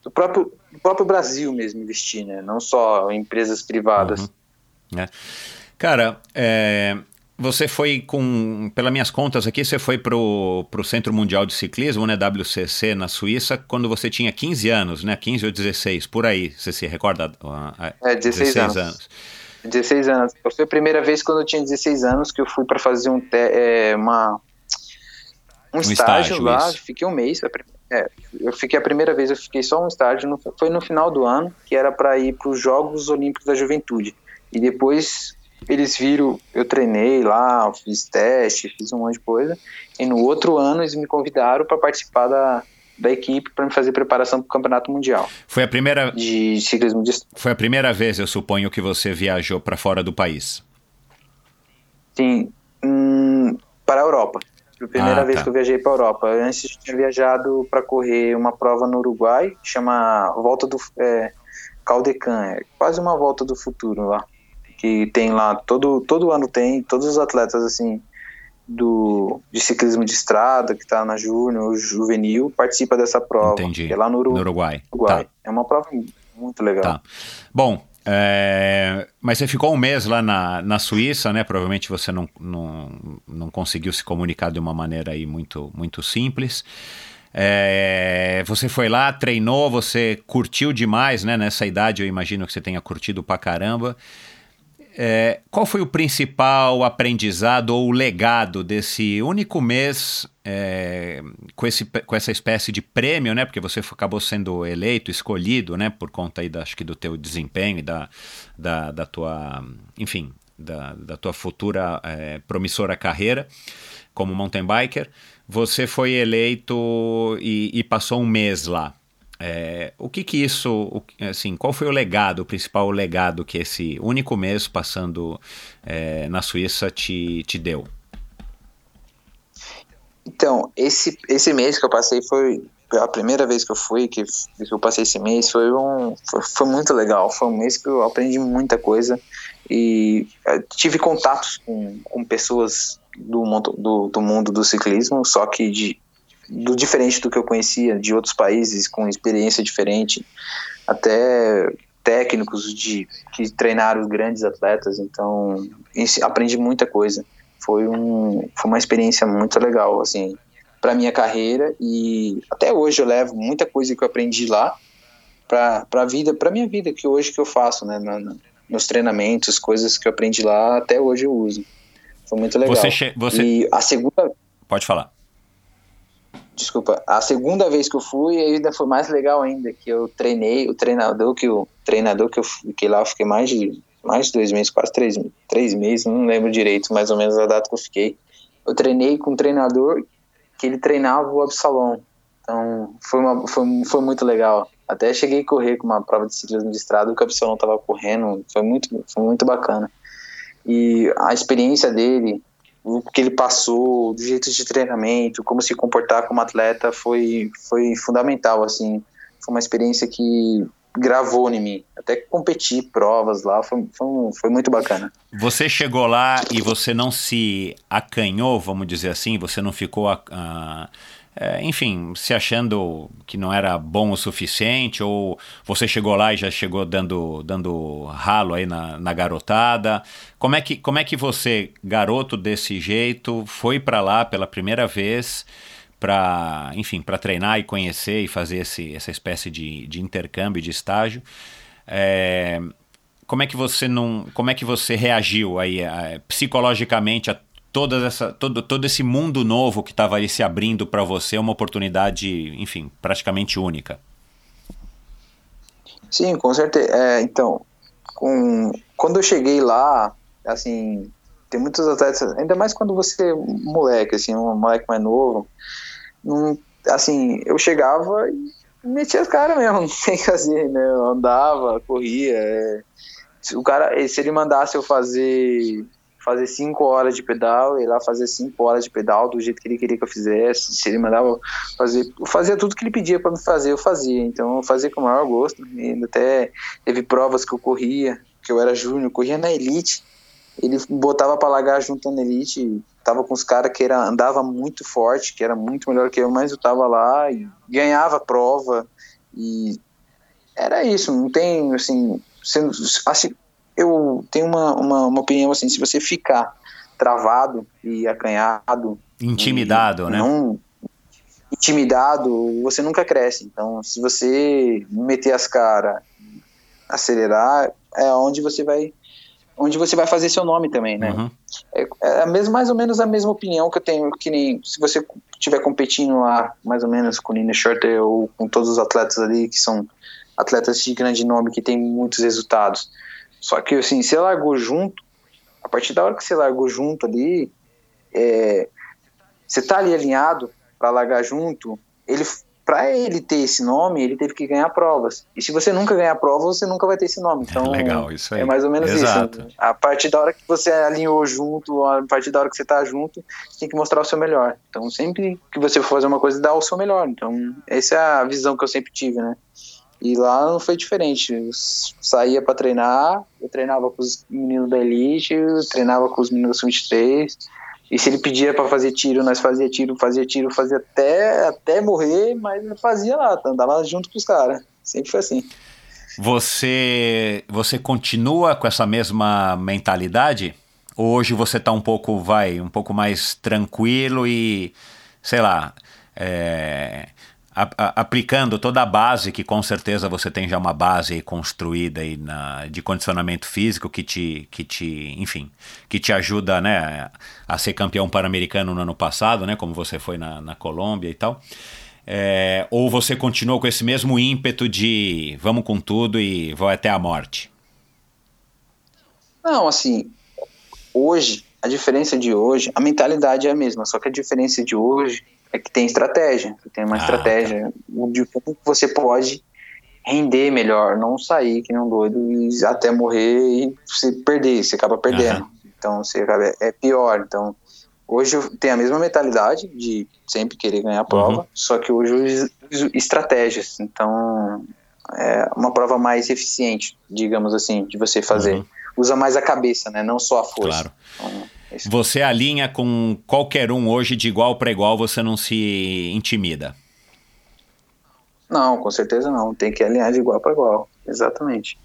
Speaker 1: do próprio, do próprio Brasil mesmo investir, né? Não só empresas privadas.
Speaker 8: Uhum. É. Cara, é, você foi com, pelas minhas contas aqui, você foi para o Centro Mundial de Ciclismo, né, WCC, na Suíça, quando você tinha 15 anos, né, 15 ou 16, por aí, você se recorda?
Speaker 1: É, 16, 16 anos. anos. 16 anos. Foi a primeira vez quando eu tinha 16 anos que eu fui para fazer um, é, uma, um, um estágio, estágio, lá, isso. fiquei um mês. É, eu fiquei a primeira vez, eu fiquei só um estágio, no, foi no final do ano, que era para ir para os Jogos Olímpicos da Juventude. E depois eles viram, eu treinei lá, fiz teste, fiz um monte de coisa. E no outro ano eles me convidaram para participar da, da equipe para me fazer preparação para o Campeonato Mundial.
Speaker 8: Foi a primeira
Speaker 1: de ciclismo de
Speaker 8: Foi a primeira vez, eu suponho, que você viajou para fora do país.
Speaker 1: Sim, hum, para a Europa. Foi a primeira ah, vez tá. que eu viajei para a Europa. Antes eu tinha viajado para correr uma prova no Uruguai, chama Volta do é, Caldecan, é quase uma volta do futuro lá que tem lá todo todo ano tem todos os atletas assim do de ciclismo de estrada que está na júnior juvenil participa dessa prova
Speaker 8: Entendi.
Speaker 1: é lá no, Uru
Speaker 8: no Uruguai,
Speaker 1: Uruguai. Tá. é uma prova muito legal
Speaker 8: tá. bom é, mas você ficou um mês lá na, na Suíça, né? Provavelmente você não, não, não conseguiu se comunicar de uma maneira aí muito, muito simples. É, você foi lá, treinou, você curtiu demais, né? Nessa idade eu imagino que você tenha curtido pra caramba. É, qual foi o principal aprendizado ou legado desse único mês é, com, esse, com essa espécie de prêmio, né? Porque você acabou sendo eleito, escolhido, né? Por conta aí, da, acho que do teu desempenho e da, da, da tua, enfim, da, da tua futura é, promissora carreira como mountain biker. Você foi eleito e, e passou um mês lá. É, o que que isso, assim, qual foi o legado, o principal legado que esse único mês passando é, na Suíça te, te deu?
Speaker 1: Então, esse, esse mês que eu passei foi a primeira vez que eu fui, que, que eu passei esse mês, foi, um, foi, foi muito legal. Foi um mês que eu aprendi muita coisa e é, tive contatos com, com pessoas do, do, do mundo do ciclismo, só que de do diferente do que eu conhecia de outros países com experiência diferente, até técnicos de que treinaram grandes atletas, então aprendi muita coisa. Foi um foi uma experiência muito legal assim para minha carreira e até hoje eu levo muita coisa que eu aprendi lá para para vida, para minha vida que hoje que eu faço, né, na, nos treinamentos, coisas que eu aprendi lá, até hoje eu uso. Foi muito legal.
Speaker 8: Você, você...
Speaker 1: E a segunda
Speaker 8: Pode falar
Speaker 1: desculpa, a segunda vez que eu fui ainda foi mais legal ainda, que eu treinei, o treinador que o treinador que eu fiquei lá, eu fiquei mais de mais de dois meses, quase três, três meses, não lembro direito, mais ou menos a data que eu fiquei. Eu treinei com um treinador que ele treinava o Absalom, então foi, uma, foi, foi muito legal. Até cheguei a correr com uma prova de ciclismo de estrada, o Absalom estava correndo, foi muito, foi muito bacana. E a experiência dele, o que ele passou, do jeito de treinamento, como se comportar como atleta foi, foi fundamental, assim. Foi uma experiência que gravou em mim. Até competir provas lá foi, foi, foi, muito bacana.
Speaker 8: Você chegou lá e você não se acanhou, vamos dizer assim? Você não ficou. Uh, é, enfim, se achando que não era bom o suficiente, ou você chegou lá e já chegou dando, dando ralo aí na, na garotada. Como é, que, como é que você, garoto desse jeito, foi para lá pela primeira vez para, enfim, para treinar e conhecer e fazer esse, essa espécie de, de intercâmbio, de estágio? É, como é que você não, como é que você reagiu aí é, psicologicamente a toda essa, todo, todo esse mundo novo que estava aí se abrindo para você, uma oportunidade, enfim, praticamente única.
Speaker 1: Sim, com certeza. É, então, com, quando eu cheguei lá, assim, tem muitos atletas, ainda mais quando você é moleque, assim, um moleque mais novo, não, assim, eu chegava e metia as caras mesmo, [laughs] não tem que fazer, né? Eu andava, corria. É, o cara, se ele mandasse eu fazer fazer cinco horas de pedal, ir lá fazer cinco horas de pedal do jeito que ele queria que eu fizesse. Se ele mandava fazer, eu fazia tudo que ele pedia para me fazer, eu fazia. Então eu fazia com o maior gosto. E até teve provas que eu corria, que eu era júnior, corria na elite. Ele botava para largar junto na elite, tava com os caras que era, andava muito forte, que era muito melhor que eu, mas eu tava lá e ganhava prova. E era isso, não tem assim, sendo, assim eu tenho uma, uma, uma opinião assim, se você ficar travado e acanhado,
Speaker 8: Intimidado,
Speaker 1: e
Speaker 8: né?
Speaker 1: Não intimidado, você nunca cresce. Então, se você meter as caras, acelerar, é onde você vai onde você vai fazer seu nome também, né?
Speaker 8: Uhum.
Speaker 1: É, é a mesma, mais ou menos a mesma opinião que eu tenho, que nem se você estiver competindo lá, mais ou menos com o Nina Shorter ou com todos os atletas ali, que são atletas de grande nome, que tem muitos resultados. Só que, assim, você largou junto, a partir da hora que você largou junto ali, é, você tá ali alinhado para largar junto, ele para ele ter esse nome, ele teve que ganhar provas. E se você nunca ganhar prova, você nunca vai ter esse nome. Então,
Speaker 8: Legal, isso aí.
Speaker 1: é mais ou menos
Speaker 8: Exato.
Speaker 1: isso. A partir da hora que você alinhou junto, a partir da hora que você tá junto, você tem que mostrar o seu melhor. Então, sempre que você for fazer uma coisa, dá o seu melhor. Então, essa é a visão que eu sempre tive, né? E lá não foi diferente. Eu saía para treinar, eu treinava com os meninos da Elite, eu treinava com os meninos do 23. E se ele pedia para fazer tiro, nós fazia tiro, fazia tiro, fazia até, até morrer, mas fazia lá, andava junto com os caras. Sempre foi assim.
Speaker 8: Você, você continua com essa mesma mentalidade? Ou hoje você está um pouco, vai, um pouco mais tranquilo e, sei lá, é, a, aplicando toda a base, que com certeza você tem já uma base construída aí na, de condicionamento físico que te, que te, enfim, que te ajuda, né, a ser campeão pan-americano no ano passado, né, como você foi na, na Colômbia e tal. É, ou você continua com esse mesmo ímpeto de vamos com tudo e vou até a morte?
Speaker 1: Não, assim, hoje, a diferença de hoje, a mentalidade é a mesma, só que a diferença de hoje é que tem estratégia, tem uma
Speaker 8: Ah,
Speaker 1: estratégia de como você pode render melhor, não sair que não doido e até morrer e você perder, você acaba perdendo.
Speaker 8: Aham.
Speaker 1: Então você acaba, é pior. Então hoje eu tenho a mesma mentalidade de sempre querer ganhar a prova,
Speaker 8: Uhum.
Speaker 1: só que hoje eu uso estratégias. Então é uma prova mais eficiente, digamos assim, de você fazer.
Speaker 8: Uhum.
Speaker 1: Usa mais a cabeça, né? Não só a força.
Speaker 8: Claro.
Speaker 1: Então,
Speaker 8: Você alinha com qualquer um hoje de igual para igual, você não se intimida.
Speaker 1: Não, com certeza não. Tem que alinhar de igual para igual. Exatamente.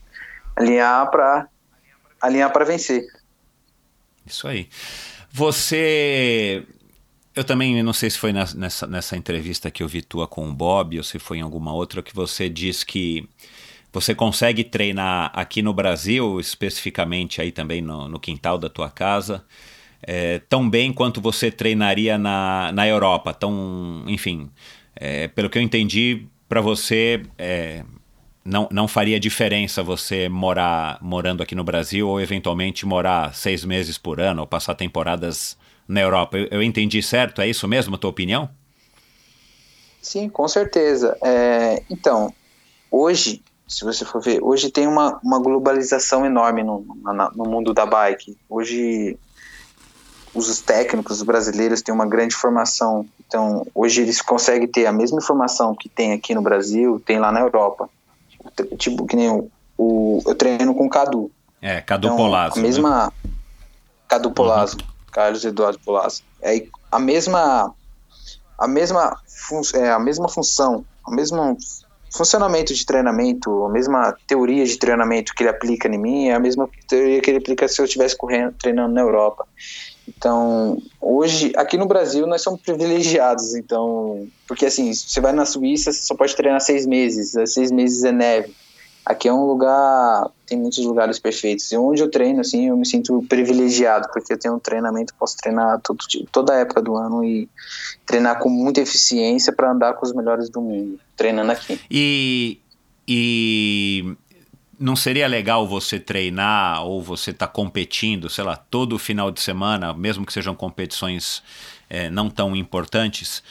Speaker 1: Alinhar para alinhar para vencer.
Speaker 8: Isso aí. Você. Eu também não sei se foi nessa, nessa entrevista que eu vi tua com o Bob ou se foi em alguma outra que você diz que você consegue treinar aqui no Brasil, especificamente aí também no, no quintal da tua casa, é, tão bem quanto você treinaria na, na Europa. Tão, enfim, é, pelo que eu entendi, para você é, não, não faria diferença você morar morando aqui no Brasil ou eventualmente morar seis meses por ano ou passar temporadas na Europa. Eu, eu entendi certo? É isso mesmo a tua opinião?
Speaker 1: Sim, com certeza. É, então, hoje, se você for ver, hoje tem uma, uma globalização enorme no, na- no mundo da bike. Hoje, os técnicos brasileiros têm uma grande formação. Então, hoje eles conseguem ter a mesma informação que tem aqui no Brasil, tem lá na Europa. Tipo, que nem o, o- eu treino com o Cadu.
Speaker 8: É, Cadu
Speaker 1: Então,
Speaker 8: Polazzo.
Speaker 1: A
Speaker 8: né?
Speaker 1: mesma. Cadu Polazzo, Carlos Eduardo Polazzo. É a mesma. A mesma, fun- é, a mesma função, o mesmo funcionamento de treinamento, a mesma teoria de treinamento que ele aplica em mim é a mesma teoria que ele aplica se eu estivesse correndo, treinando na Europa. Então, hoje, aqui no Brasil, nós somos privilegiados. Então, porque assim, você vai na Suíça, você só pode treinar seis meses. Seis meses é neve. Aqui é um lugar, tem muitos lugares perfeitos. E onde eu treino, assim, eu me sinto privilegiado, porque eu tenho um treinamento, posso treinar todo, toda a época do ano e treinar com muita eficiência para andar com os melhores do mundo, treinando aqui.
Speaker 8: E, e não seria legal você treinar ou você estar competindo, sei lá, todo final de semana, mesmo que sejam competições é, não tão importantes,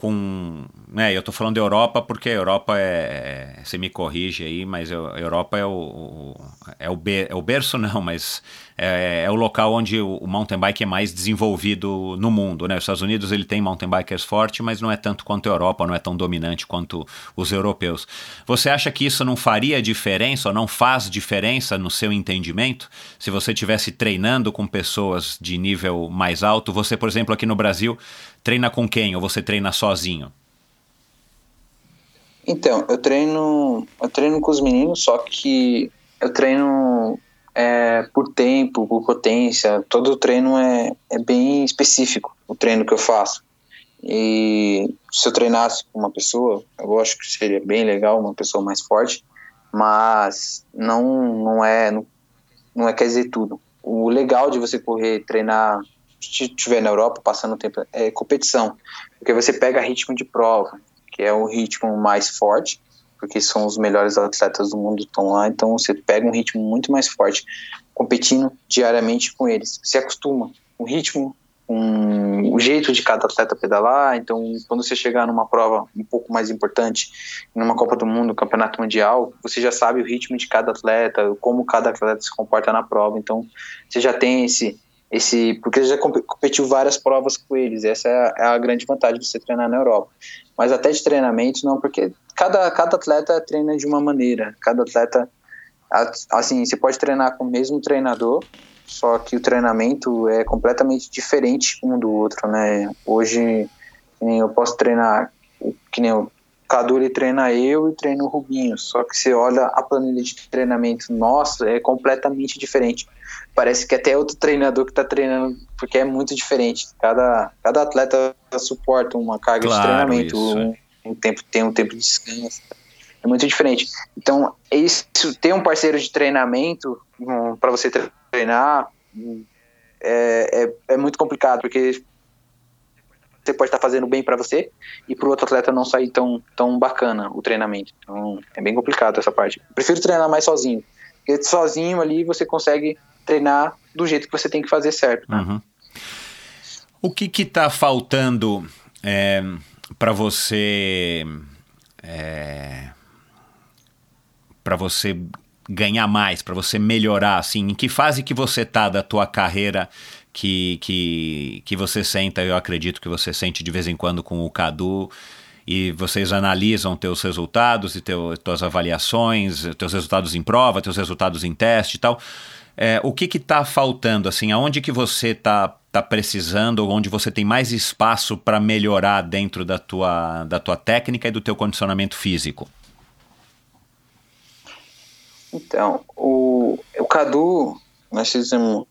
Speaker 8: com. Né, eu estou falando da Europa porque a Europa é. é você me corrige aí, mas a Europa é o, é, o é o berço, [laughs] não, mas é, é, o local onde o, o mountain bike é mais desenvolvido no mundo. Né? Os Estados Unidos ele tem mountain bikers forte, mas não é tanto quanto a Europa, não é tão dominante quanto os europeus. Você acha que isso não faria diferença ou não faz diferença no seu entendimento? Se você estivesse treinando com pessoas de nível mais alto, você, por exemplo, aqui no Brasil, treina com quem? Ou você treina sozinho?
Speaker 1: Então, eu treino, eu treino com os meninos, só que eu treino é, por tempo, por potência. Todo treino é, é bem específico, o treino que eu faço. E se eu treinasse com uma pessoa, eu acho que seria bem legal, uma pessoa mais forte, mas não, não é não, não é quer dizer tudo. O legal de você correr, treinar, se estiver na Europa, passando tempo, é competição, porque você pega ritmo de prova, que é o ritmo mais forte, porque são os melhores atletas do mundo estão lá, então você pega um ritmo muito mais forte, competindo diariamente com eles. Se acostuma. O ritmo o jeito de cada atleta pedalar. Então, quando você chegar numa prova um pouco mais importante, numa Copa do Mundo, Campeonato Mundial, você já sabe o ritmo de cada atleta, como cada atleta se comporta na prova. Então, você já tem esse esse porque você já competiu várias provas com eles. Essa é a, é a, grande vantagem de você treinar na Europa. Mas até de treinamento não, porque cada cada atleta treina de uma maneira. Cada atleta assim, você pode treinar com o mesmo treinador, só que o treinamento é completamente diferente um do outro, né? Hoje, eu posso treinar, que nem o Cadu ele treina eu e treina o Rubinho, só que você olha a planilha de treinamento nossa, é completamente diferente. Parece que até outro treinador que está treinando, porque é muito diferente. Cada, cada atleta suporta uma carga claro, de treinamento, um, um, tempo, tem um tempo de descanso é muito diferente. Então, isso, ter um parceiro de treinamento um, para você treinar é, é, é, muito complicado, porque você pode estar fazendo bem para você e para o outro atleta não sair tão, tão bacana o treinamento. Então, é bem complicado essa parte. Eu prefiro treinar mais sozinho, porque sozinho ali você consegue treinar do jeito que você tem que fazer certo. Né?
Speaker 8: Uhum. O que está faltando é, para você é, para você ganhar mais, para você melhorar, assim, em que fase que você tá da tua carreira que, que, que você senta, eu acredito que você sente de vez em quando com o Cadu, e vocês analisam teus resultados e teu, tuas avaliações, teus resultados em prova, teus resultados em teste e tal. É, o que está faltando, assim, aonde que você está tá precisando, ou onde você tem mais espaço para melhorar dentro da tua, da tua técnica e do teu condicionamento físico?
Speaker 1: Então, o, o Cadu, nós fizemos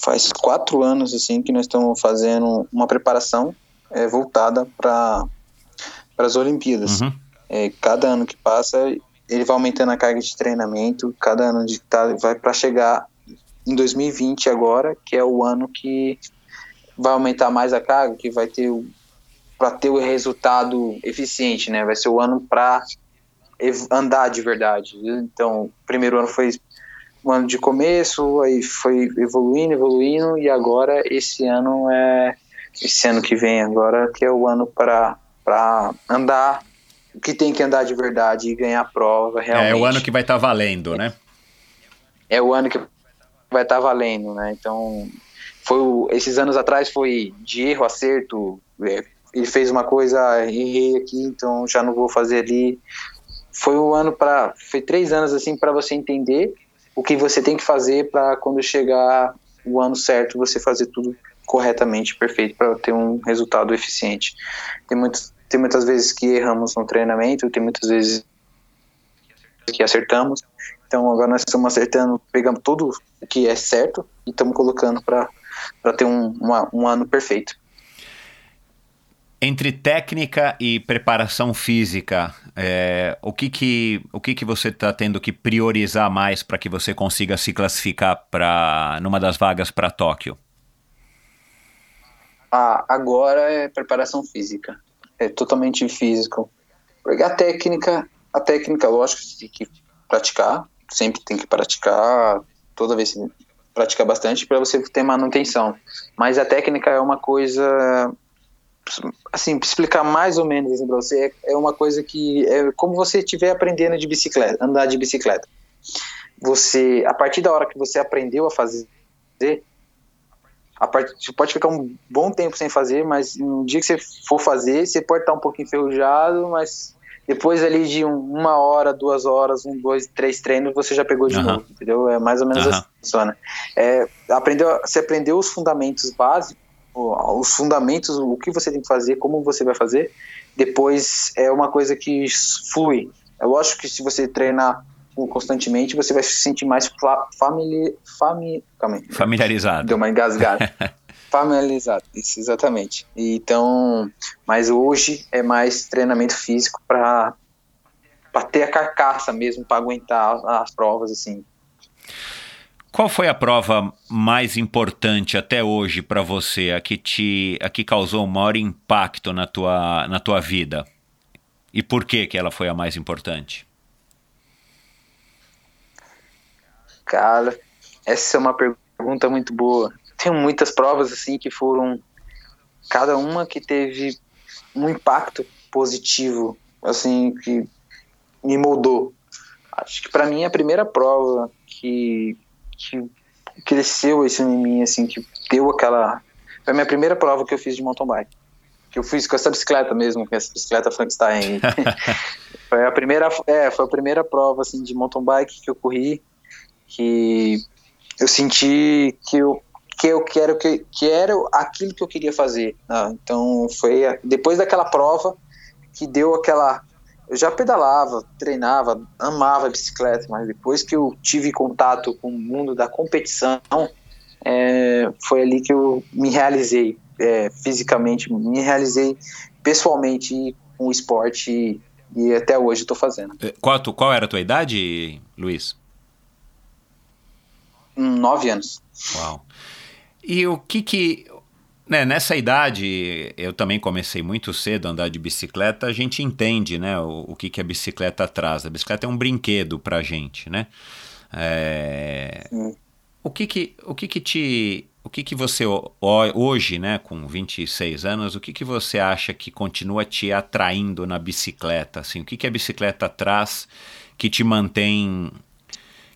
Speaker 1: faz quatro anos assim que nós estamos fazendo uma preparação é, voltada para as Olimpíadas. Uhum. É, cada ano que passa, ele vai aumentando a carga de treinamento, cada ano de tá, vai para chegar em 2020 agora, que é o ano que vai aumentar mais a carga, que vai ter para ter o resultado eficiente, né? Vai ser o ano para andar de verdade. Então, o primeiro ano foi um ano de começo, aí foi evoluindo, evoluindo, e agora esse ano é esse ano que vem agora que é o ano para andar que tem que andar de verdade e ganhar prova realmente.
Speaker 8: É, é o ano que vai estar tá valendo, né?
Speaker 1: É o ano que vai estar tá valendo, né? Então, foi o, esses anos atrás foi de erro, acerto, é, ele fez uma coisa, errei aqui, então já não vou fazer ali foi um ano para foi três anos assim para você entender o que você tem que fazer para quando chegar o ano certo você fazer tudo corretamente perfeito para ter um resultado eficiente. Tem muitas tem muitas vezes que erramos no treinamento tem muitas vezes que acertamos. Então agora nós estamos acertando pegamos tudo o que é certo e estamos colocando para para ter um, uma, um ano perfeito
Speaker 8: entre técnica e preparação física, é, o, que, que, o que, que você está tendo que priorizar mais para que você consiga se classificar para numa das vagas para Tóquio?
Speaker 1: Ah, agora é preparação física. É totalmente físico. Porque a técnica, a técnica, lógico, tem que praticar, sempre tem que praticar, toda vez praticar bastante para você ter manutenção. Mas a técnica é uma coisa assim, explicar mais ou menos assim, para você, é, é uma coisa que é como você estiver aprendendo de bicicleta, andar de bicicleta. Você, a partir da hora que você aprendeu a fazer, a part, você pode ficar um bom tempo sem fazer, mas no dia que você for fazer, você pode estar um pouco enferrujado, mas depois ali de um, uma hora, duas horas, um, dois, três treinos, você já pegou de uhum. novo, entendeu? É mais ou menos uhum. assim funciona. É, aprendeu, você aprendeu os fundamentos básicos, os fundamentos, o que você tem que fazer, como você vai fazer. Depois é uma coisa que flui. Eu acho que se você treinar constantemente, você vai se sentir mais famili, fami,
Speaker 8: familiarizado.
Speaker 1: Deu uma engasgada. [laughs] familiarizado, isso, exatamente. Então, mas hoje é mais treinamento físico para ter a carcaça mesmo, para aguentar as, as provas, assim.
Speaker 8: Qual foi a prova mais importante até hoje para você, a que te, a que causou o maior impacto na tua, na tua vida? E por que que ela foi a mais importante?
Speaker 1: Cara, essa é uma pergunta muito boa. Tem muitas provas assim que foram cada uma que teve um impacto positivo, assim que me moldou. Acho que para mim a primeira prova que que cresceu isso em mim, assim, que deu aquela. Foi a minha primeira prova que eu fiz de mountain bike. Que eu fiz com essa bicicleta mesmo, com essa bicicleta Frankenstein. [laughs] foi a primeira, é, foi a primeira prova assim de mountain bike que eu corri, que eu senti que eu que eu quero que, que era aquilo que eu queria fazer. Né? Então foi a, depois daquela prova que deu aquela eu já pedalava, treinava, amava a bicicleta, mas depois que eu tive contato com o mundo da competição, é, foi ali que eu me realizei é, fisicamente, me realizei pessoalmente com o esporte e, e até hoje estou fazendo.
Speaker 8: É, qual, qual era a tua idade, Luiz?
Speaker 1: Nove anos.
Speaker 8: Uau. E o que que né, nessa idade, eu também comecei muito cedo a andar de bicicleta, a gente entende né, o, o que, que a bicicleta traz. A bicicleta é um brinquedo pra gente, né? É... O que que, o que que te... O que que você, hoje, né, com 26 anos, o que que você acha que continua te atraindo na bicicleta? Assim, o que que a bicicleta traz que te mantém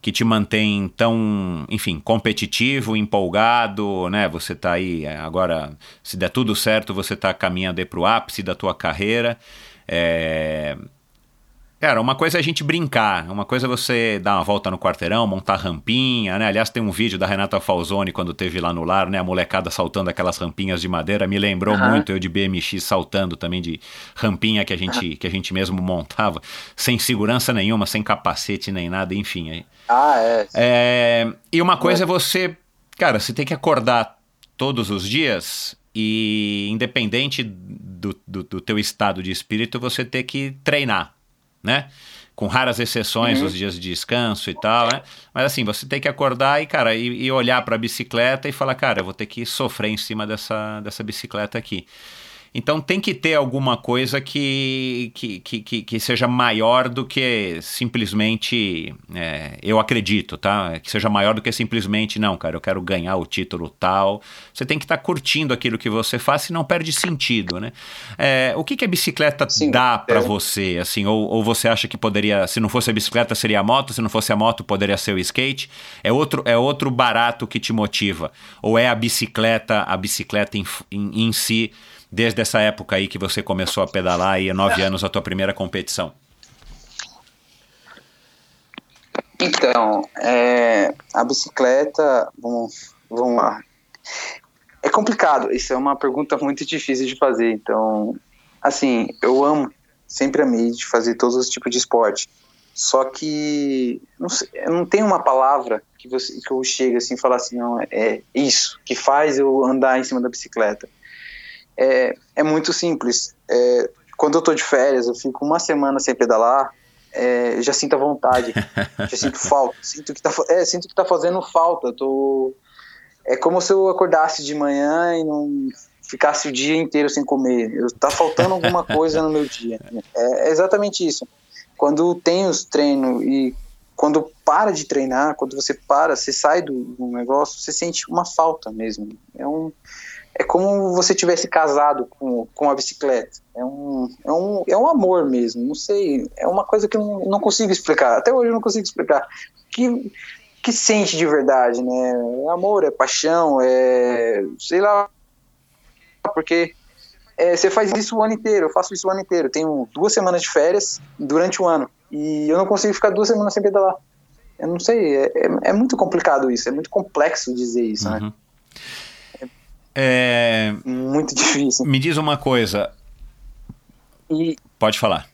Speaker 8: que te mantém tão, enfim, competitivo, empolgado, né? Você está aí é, agora, se der tudo certo, você está caminhando para o ápice da tua carreira. É, Cara, uma coisa é a gente brincar, uma coisa é você dar uma volta no quarteirão, montar rampinha, né? Aliás, tem um vídeo da Renata Falzoni quando teve lá no lar, né? A molecada saltando aquelas rampinhas de madeira, me lembrou uhum. muito eu de BMX saltando também de rampinha que a gente, que a gente mesmo montava, sem segurança nenhuma, sem capacete nem nada, enfim. Aí.
Speaker 1: Ah, é.
Speaker 8: é e uma coisa é você, cara, você tem que acordar todos os dias e independente do, do, do teu estado de espírito, você ter que treinar né? Com raras exceções, uhum. os dias de descanso e tal, né? Mas assim, você tem que acordar e, cara, e, e olhar para a bicicleta e falar, cara, eu vou ter que sofrer em cima dessa, dessa bicicleta aqui. Então tem que ter alguma coisa que, que, que, que seja maior do que simplesmente é, eu acredito, tá? Que seja maior do que simplesmente, não, cara, eu quero ganhar o título tal. Você tem que estar tá curtindo aquilo que você faz e não perde sentido, né? É, o que, que a bicicleta Sim, dá para é. você, assim? Ou, ou você acha que poderia, se não fosse a bicicleta, seria a moto, se não fosse a moto, poderia ser o skate? É outro, é outro barato que te motiva? Ou é a bicicleta, a bicicleta em, em, em si? Desde essa época aí que você começou a pedalar e há nove anos a tua primeira competição?
Speaker 1: Então, é, a bicicleta, vamos, vamos lá. É complicado, isso é uma pergunta muito difícil de fazer. Então, assim, eu amo, sempre amei de fazer todos os tipos de esporte. Só que não, sei, não tem uma palavra que, você, que eu chegue assim e falar assim, não, é isso que faz eu andar em cima da bicicleta é, é muito simples. É, quando eu tô de férias, eu fico uma semana sem pedalar, é, já sinto a vontade, [laughs] já sinto falta, sinto que tá, é, sinto que tá fazendo falta. Tô, é como se eu acordasse de manhã e não ficasse o dia inteiro sem comer. Eu, tá faltando alguma coisa no meu dia. É, é exatamente isso. Quando tem os treinos e quando para de treinar, quando você para, você sai do, do negócio, você sente uma falta mesmo. É um é como você tivesse casado com, com a bicicleta. É um, é, um, é um amor mesmo, não sei. É uma coisa que eu não, consigo explicar. Até hoje eu não consigo explicar. Que, que sente de verdade, né? É amor, é paixão, é. sei lá. Porque é, você faz isso o ano inteiro, eu faço isso o ano inteiro. tenho duas semanas de férias durante o ano. E eu não consigo ficar duas semanas sem pedalar. Eu não sei, é, é, é muito complicado isso, é muito complexo dizer isso, né? uhum. né?
Speaker 8: É...
Speaker 1: Muito difícil.
Speaker 8: Me diz uma coisa.
Speaker 1: E...
Speaker 8: Pode falar.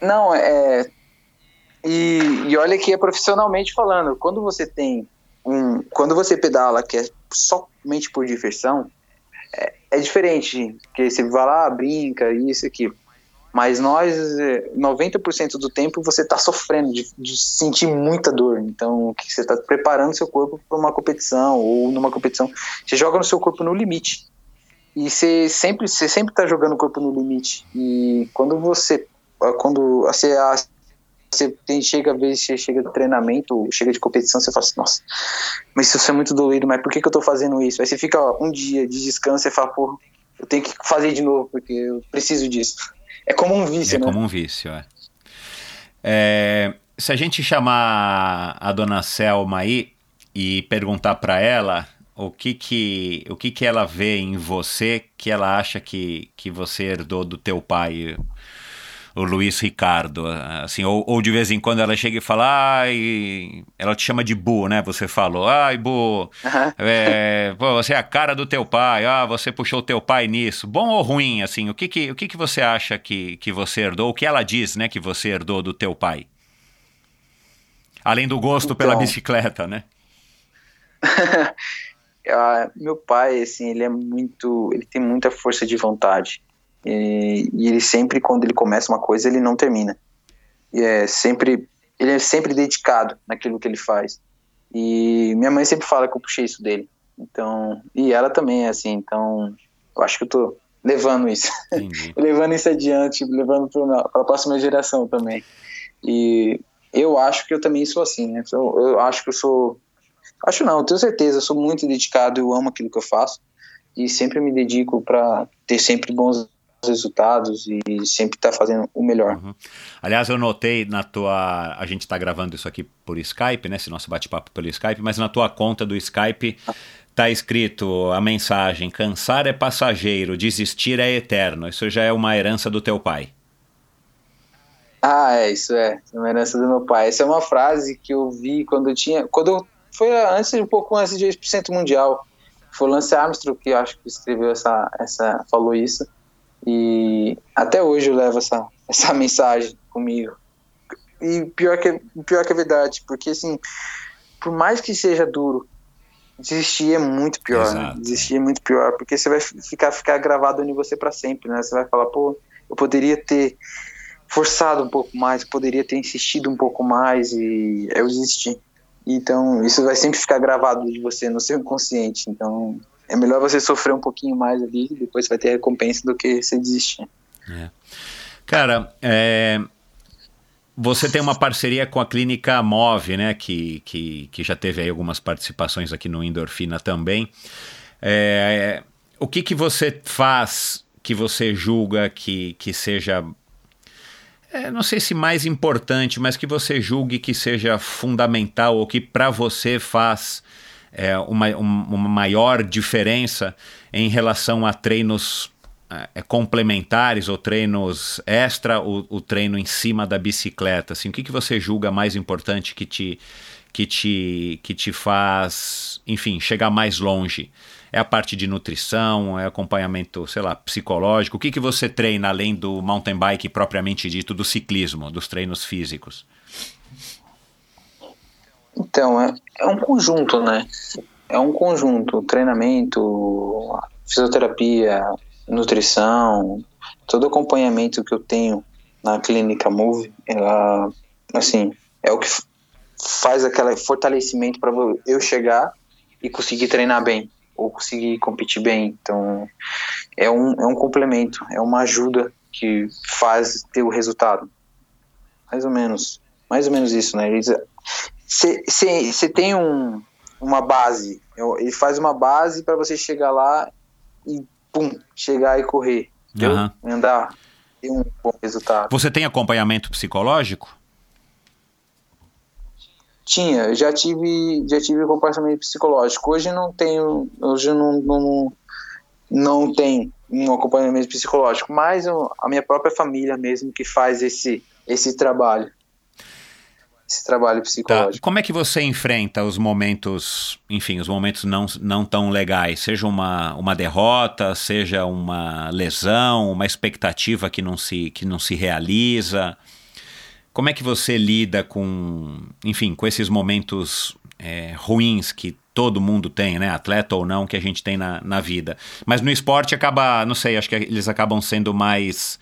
Speaker 1: Não, é. E, e olha que é profissionalmente falando, quando você tem um, quando você pedala que é somente por diversão, é, é diferente, porque você vai lá, brinca, isso aqui. Mas nós, 90% é, do tempo, você está sofrendo de, de, sentir muita dor. Então, você está preparando seu corpo para uma competição, ou numa competição, você joga no seu corpo no limite. E você sempre você sempre está jogando o corpo no limite. E quando você quando você, você tem, chega a vez você chega de treinamento, chega de competição, você fala assim, nossa, mas isso é muito dolorido, mas por que, que eu tô fazendo isso? Aí você fica ó, um dia de descanso e fala, pô, eu tenho que fazer de novo, porque eu preciso disso. É como um vício,
Speaker 8: é
Speaker 1: né?
Speaker 8: É como um vício, é. é. Se a gente chamar a dona Selma aí e perguntar para ela o que que, o que que ela vê em você que ela acha que, que você herdou do teu pai, o Luiz Ricardo, assim, ou, ou de vez em quando ela chega e fala, ai, ela te chama de Bu, né? Você falou, ai, Bu, uhum. é, pô, você é a cara do teu pai, ah, você puxou teu pai nisso. Bom ou ruim, assim, o que que, o que, que você acha que, que você herdou, o que ela diz, né, que você herdou do teu pai? Além do gosto então... pela bicicleta, né? [laughs]
Speaker 1: ah, meu pai, assim, ele é muito, ele tem muita força de vontade. E, e, ele sempre, quando ele começa uma coisa, ele não termina. E é sempre, ele é sempre dedicado naquilo que ele faz. E minha mãe sempre fala que eu puxei isso dele. Então, e ela também é assim. Então, eu acho que eu tô levando isso, [laughs] levando isso adiante, levando para a próxima geração também. E eu acho que eu também sou assim, né? Eu, eu acho que eu sou, acho não, tenho certeza, eu sou muito dedicado, eu amo aquilo que eu faço e sempre me dedico para ter sempre bons resultados e sempre estar tá fazendo o melhor. Uhum.
Speaker 8: Aliás, eu notei na tua. A gente está gravando isso aqui por Skype, né? Esse nosso bate-papo pelo Skype, mas na tua conta do Skype tá escrito a mensagem: cansar é passageiro, desistir é eterno. Isso já é uma herança do teu pai.
Speaker 1: Ah, é, isso é. É uma herança do meu pai. Essa é uma frase que eu vi quando eu tinha. Quando eu, foi antes, um pouco antes de 100% mundial. Foi o Lance Armstrong que acho que escreveu essa, essa. falou isso. E até hoje eu levo essa, essa mensagem comigo. E pior que, pior que a verdade, porque assim, por mais que seja duro, desistir é muito pior, né? Desistir é muito pior, porque você vai ficar, ficar gravado em você para sempre, né? Você vai falar, pô, eu poderia ter forçado um pouco mais, poderia ter insistido um pouco mais e eu desisti. Então, isso vai sempre ficar gravado de você no seu inconsciente. Então, é melhor você sofrer um pouquinho mais ali, depois vai ter recompensa do que você desistir.
Speaker 8: É. Cara, é, você tem uma parceria com a Clínica Move, né? Que, que, que já teve aí algumas participações aqui no Endorfina também. É, o que, que você faz que você julga que, que seja é, não sei se mais importante, mas que você julgue que seja fundamental ou que para você faz é, uma, uma maior diferença em relação a treinos é, complementares ou treinos extra, o, o, treino em cima da bicicleta? Assim, o que, que você julga mais importante que te, que, te, que te faz, enfim, chegar mais longe? É a parte de nutrição, é acompanhamento, sei lá, psicológico? O que, que você treina além do mountain bike propriamente dito, do ciclismo, dos treinos físicos?
Speaker 1: Então, é, é um conjunto, né? É um conjunto, treinamento, fisioterapia, nutrição, todo acompanhamento que eu tenho na clínica Move, ela, assim, é o que faz aquele fortalecimento para eu chegar e conseguir treinar bem ou conseguir competir bem. Então, é um, é um complemento, é uma ajuda que faz ter o resultado. Mais ou menos, mais ou menos isso, né? Você tem um, uma base, ele faz uma base para você chegar lá e pum, chegar e correr, uhum. andar, ter um bom resultado.
Speaker 8: Você tem acompanhamento psicológico?
Speaker 1: Tinha, já tive, já tive acompanhamento psicológico. Hoje não tenho, hoje não, não, não tenho um acompanhamento psicológico, mas a minha própria família mesmo que faz esse, esse trabalho esse trabalho psicológico. Tá.
Speaker 8: Como é que você enfrenta os momentos, enfim, os momentos não, não tão legais? Seja uma, uma derrota, seja uma lesão, uma expectativa que não se, que não se realiza. como é que você lida com, enfim, com esses momentos é, ruins que todo mundo tem, né? Atleta ou não, que a gente tem na, na vida. Mas no esporte acaba, não sei, acho que eles acabam sendo mais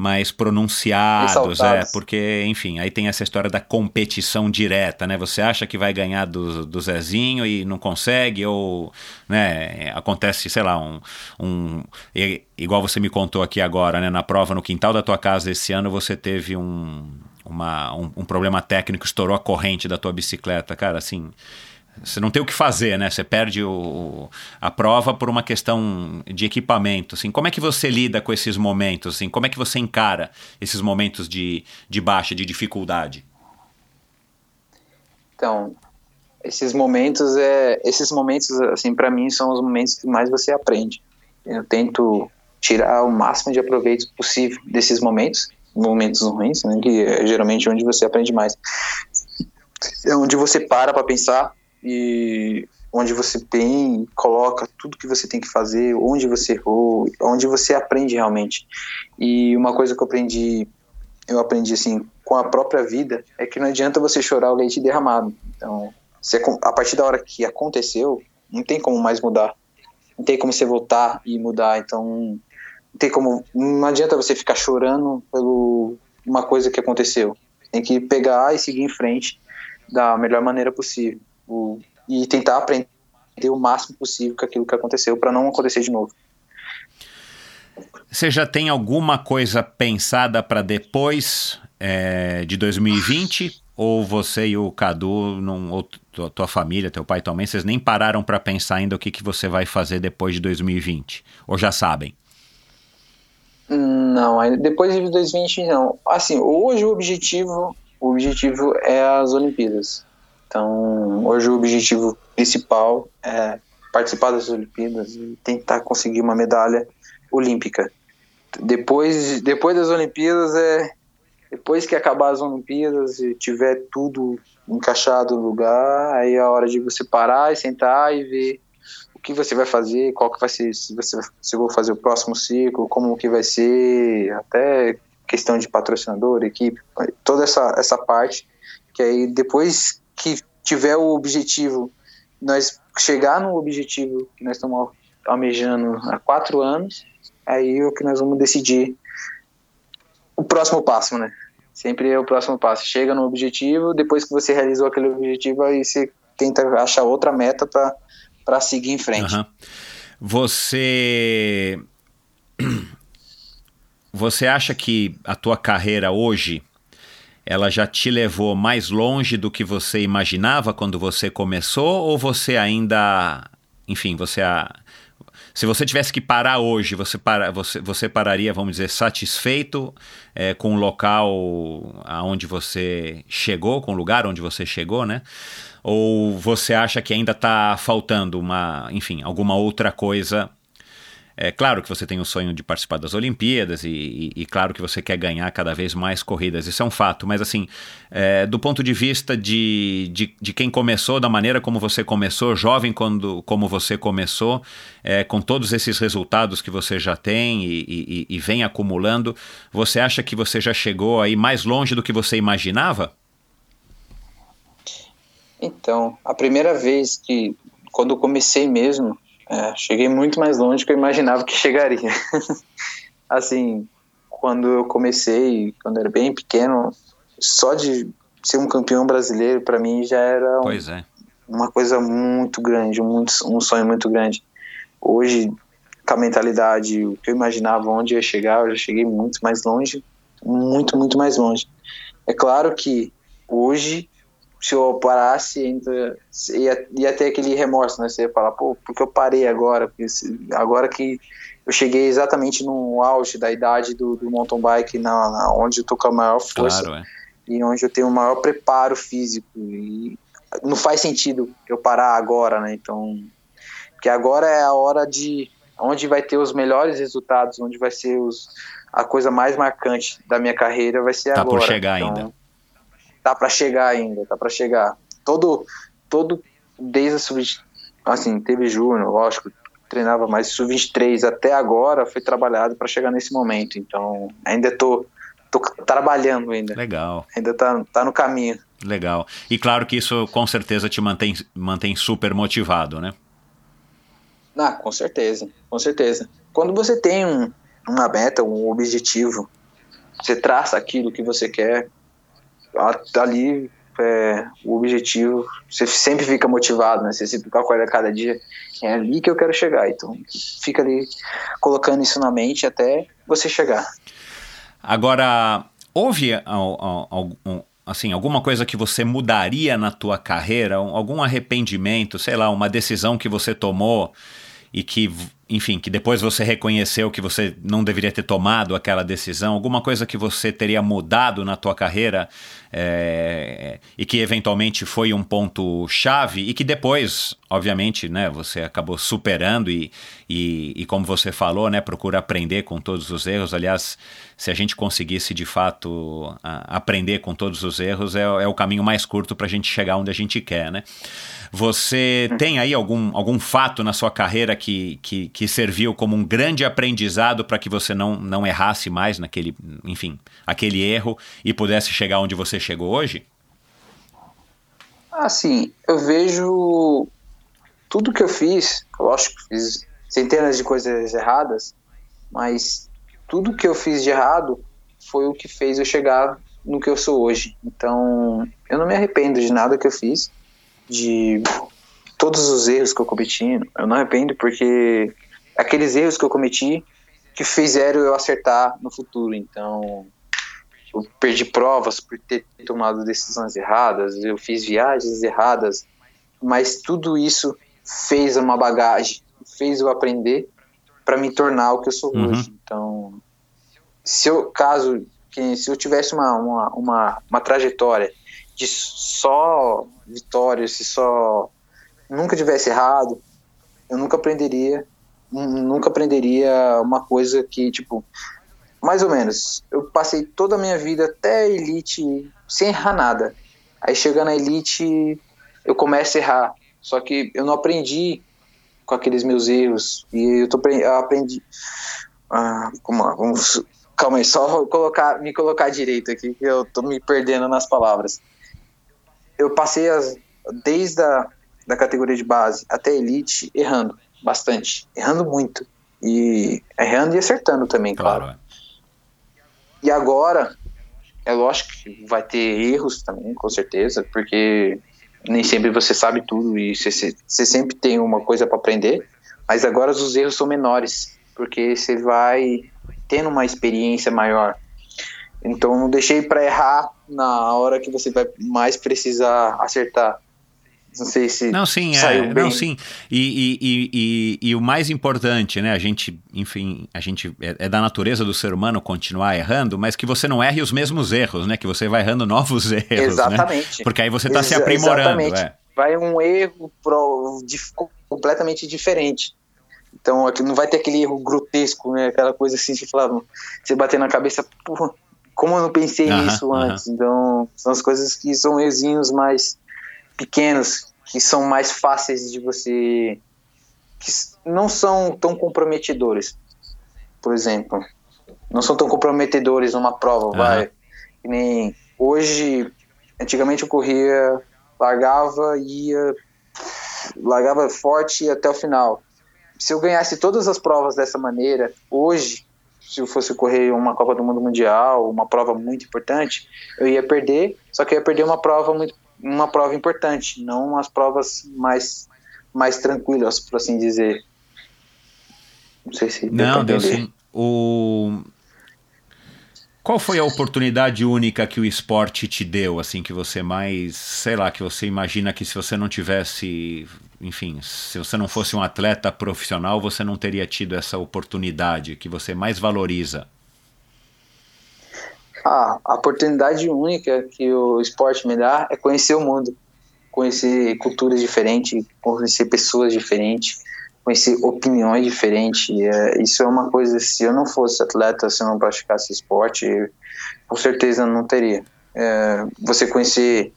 Speaker 8: mais pronunciados, é, porque, enfim, aí tem essa história da competição direta, né? Você acha que vai ganhar do, do Zezinho e não consegue, ou, né, acontece, sei lá, um, um igual você me contou aqui agora, né, na prova no quintal da tua casa esse ano você teve um, uma, um, um problema técnico, estourou a corrente da tua bicicleta, cara, assim, você não tem o que fazer, né? Você perde o, a prova por uma questão de equipamento. Assim, como é que você lida com esses momentos? Assim, como é que você encara esses momentos de, de baixa, de dificuldade?
Speaker 1: Então, esses momentos é esses momentos assim para mim são os momentos que mais você aprende. Eu tento tirar o máximo de aproveito possível desses momentos, momentos ruins, né, que é geralmente onde você aprende mais. É onde você para para pensar e onde você tem, coloca tudo que você tem que fazer, onde você errou, onde você aprende realmente. E uma coisa que eu aprendi, eu aprendi assim, com a própria vida, é que não adianta você chorar o leite derramado. Então, se, a partir da hora que aconteceu, não tem como mais mudar. Não tem como você voltar e mudar. Então, não tem como, não adianta você ficar chorando pelo uma coisa que aconteceu. Tem que pegar e seguir em frente da melhor maneira possível o, e tentar aprender o máximo possível com aquilo que aconteceu para não acontecer de novo.
Speaker 8: Você já tem alguma coisa pensada para depois é, de 2020? Ou você e o Cadu, não, ou tua família, teu pai também, vocês nem pararam para pensar ainda o que, que você vai fazer depois de 2020? Ou já sabem?
Speaker 1: Não, depois de 2020 não. Assim, hoje o objetivo, o objetivo é as Olimpíadas. Então, hoje o objetivo principal é participar das Olimpíadas e tentar conseguir uma medalha olímpica. Depois, depois das Olimpíadas é depois que acabar as Olimpíadas e tiver tudo encaixado no lugar, aí é a hora de você parar e sentar e ver o que você vai fazer, qual que vai ser, se você se vou fazer o próximo ciclo, como que vai ser, até questão de patrocinador, equipe, toda essa essa parte que aí depois que tiver o objetivo, nós chegar no objetivo que nós estamos almejando há quatro anos, aí é o que nós vamos decidir o próximo passo, né? Sempre é o próximo passo. Chega no objetivo, depois que você realizou aquele objetivo, aí você tenta achar outra meta para seguir em frente. Uhum.
Speaker 8: Você [clears throat] você acha que a tua carreira hoje ela já te levou mais longe do que você imaginava quando você começou ou você ainda, enfim, você a, se você tivesse que parar hoje, você, para, você, você pararia, vamos dizer, satisfeito é, com o local aonde você chegou, com o lugar onde você chegou, né? Ou você acha que ainda está faltando uma, enfim, alguma outra coisa é claro que você tem o sonho de participar das Olimpíadas e, e, e, claro que você quer ganhar cada vez mais corridas, isso é um fato, mas assim, é, do ponto de vista de, de, de, quem começou, da maneira como você começou, jovem quando, como você começou, é, com todos esses resultados que você já tem e, e vem acumulando, você acha que você já chegou aí mais longe do que você imaginava?
Speaker 1: Então, a primeira vez que, quando comecei mesmo, é, cheguei muito mais longe do que eu imaginava que chegaria. [laughs] assim, quando eu comecei, quando eu era bem pequeno, só de ser um campeão brasileiro para mim já era um,
Speaker 8: é.
Speaker 1: uma coisa muito grande, um, um sonho muito grande. Hoje, com a mentalidade, o que eu imaginava onde eu ia chegar, eu já cheguei muito mais longe, muito, muito mais longe. É claro que hoje se eu parasse, ia, ia ter aquele remorso, né? Você ia falar, pô, porque eu parei agora? Porque agora que eu cheguei exatamente no auge da idade do, do mountain bike, na, na, onde eu tô com a maior força
Speaker 8: claro, é.
Speaker 1: e onde eu tenho o maior preparo físico. E não faz sentido eu parar agora, né? Então, porque agora é a hora de onde vai ter os melhores resultados, onde vai ser os, a coisa mais marcante da minha carreira vai ser
Speaker 8: tá
Speaker 1: agora.
Speaker 8: Tá por chegar
Speaker 1: então,
Speaker 8: ainda
Speaker 1: tá para chegar ainda, tá para chegar. Todo, todo, desde a sub, assim, teve júnior, lógico, treinava mais sub-23 até agora foi trabalhado para chegar nesse momento. Então, ainda tô tô trabalhando ainda.
Speaker 8: Legal.
Speaker 1: Ainda tá, tá no caminho.
Speaker 8: Legal. E claro que isso com certeza te mantém, mantém super motivado, né?
Speaker 1: Ah, com certeza, com certeza. Quando você tem um, uma meta, um objetivo, você traça aquilo que você quer, ali é, o objetivo, você sempre fica motivado, né? Você sempre acorda cada dia, é ali que eu quero chegar. Então, fica ali colocando isso na mente até você chegar.
Speaker 8: Agora, houve assim, alguma coisa que você mudaria na tua carreira? Algum arrependimento, sei lá, uma decisão que você tomou e que, enfim, que depois você reconheceu que você não deveria ter tomado aquela decisão? Alguma coisa que você teria mudado na tua carreira é, e que eventualmente foi um ponto chave e que depois, obviamente, né, você acabou superando e, e, e, como você falou, né, procura aprender com todos os erros. Aliás, se a gente conseguisse de fato a, aprender com todos os erros, é, é o caminho mais curto para a gente chegar onde a gente quer, né? Você hum. tem aí algum, algum fato na sua carreira que, que, que serviu como um grande aprendizado para que você não, não errasse mais naquele, enfim, aquele erro e pudesse chegar onde você chegou hoje?
Speaker 1: Assim, eu vejo tudo que eu fiz, lógico, fiz centenas de coisas erradas, mas tudo que eu fiz de errado foi o que fez eu chegar no que eu sou hoje. Então, eu não me arrependo de nada que eu fiz, de todos os erros que eu cometi, eu não arrependo porque aqueles erros que eu cometi que fizeram eu acertar no futuro. Então, eu perdi provas por ter tomado decisões erradas, eu fiz viagens erradas, mas tudo isso fez uma bagagem, fez eu aprender para me tornar o que eu sou uhum. hoje. Então, se eu caso que se eu tivesse uma, uma, uma, uma trajetória de só vitórias, se só nunca tivesse errado, eu nunca aprenderia, nunca aprenderia uma coisa que tipo mais ou menos. Eu passei toda a minha vida até a elite sem errar nada. Aí chegando na elite, eu começo a errar. Só que eu não aprendi com aqueles meus erros. E eu, tô, eu aprendi. Ah, vamos, calma aí, só colocar, me colocar direito aqui, que eu tô me perdendo nas palavras. Eu passei as, desde a da categoria de base até elite errando bastante, errando muito. E errando e acertando também, claro. claro. E agora, é lógico que vai ter erros também, com certeza, porque nem sempre você sabe tudo e você, você sempre tem uma coisa para aprender, mas agora os erros são menores, porque você vai tendo uma experiência maior. Então não deixei para errar na hora que você vai mais precisar acertar. Não sei se
Speaker 8: não, sim,
Speaker 1: saiu
Speaker 8: é,
Speaker 1: bem.
Speaker 8: Não, sim. E, e, e, e, o mais importante, né? A gente, enfim, a gente é, é, da natureza do ser humano continuar errando, mas que você não erre os mesmos erros, né? Que você vai errando novos [laughs] erros, né?
Speaker 1: Exatamente.
Speaker 8: Né? Porque aí você está se aprimorando. É.
Speaker 1: Vai um erro pro, de, completamente diferente. Então, aqui não vai ter aquele erro grotesco, né? Aquela coisa assim, de falar, você bater na cabeça, porra, como eu não pensei uh -huh, nisso antes? Uh -huh. Então, são as coisas que são errinhos mais pequenos que são mais fáceis de você que não são tão comprometedores por exemplo não são tão comprometedores numa prova uhum. vai que nem hoje antigamente eu corria largava ia largava forte até o final se eu ganhasse todas as provas dessa maneira hoje se eu fosse correr uma Copa do Mundo Mundial, uma prova muito importante, eu ia perder, só que eu ia perder uma prova muito uma prova importante, não as provas mais, mais tranquilas, por assim dizer. Não sei se.
Speaker 8: Não, deu sim. O... Qual foi a oportunidade única que o esporte te deu, assim, que você mais, sei lá, que você imagina que se você não tivesse, enfim, se você não fosse um atleta profissional, você não teria tido essa oportunidade que você mais valoriza?
Speaker 1: A oportunidade única que o esporte me dá é conhecer o mundo, conhecer culturas diferentes, conhecer pessoas diferentes, conhecer opiniões diferentes. É, isso é uma coisa, se eu não fosse atleta, se eu não praticasse esporte, com certeza não teria. É, você conhecer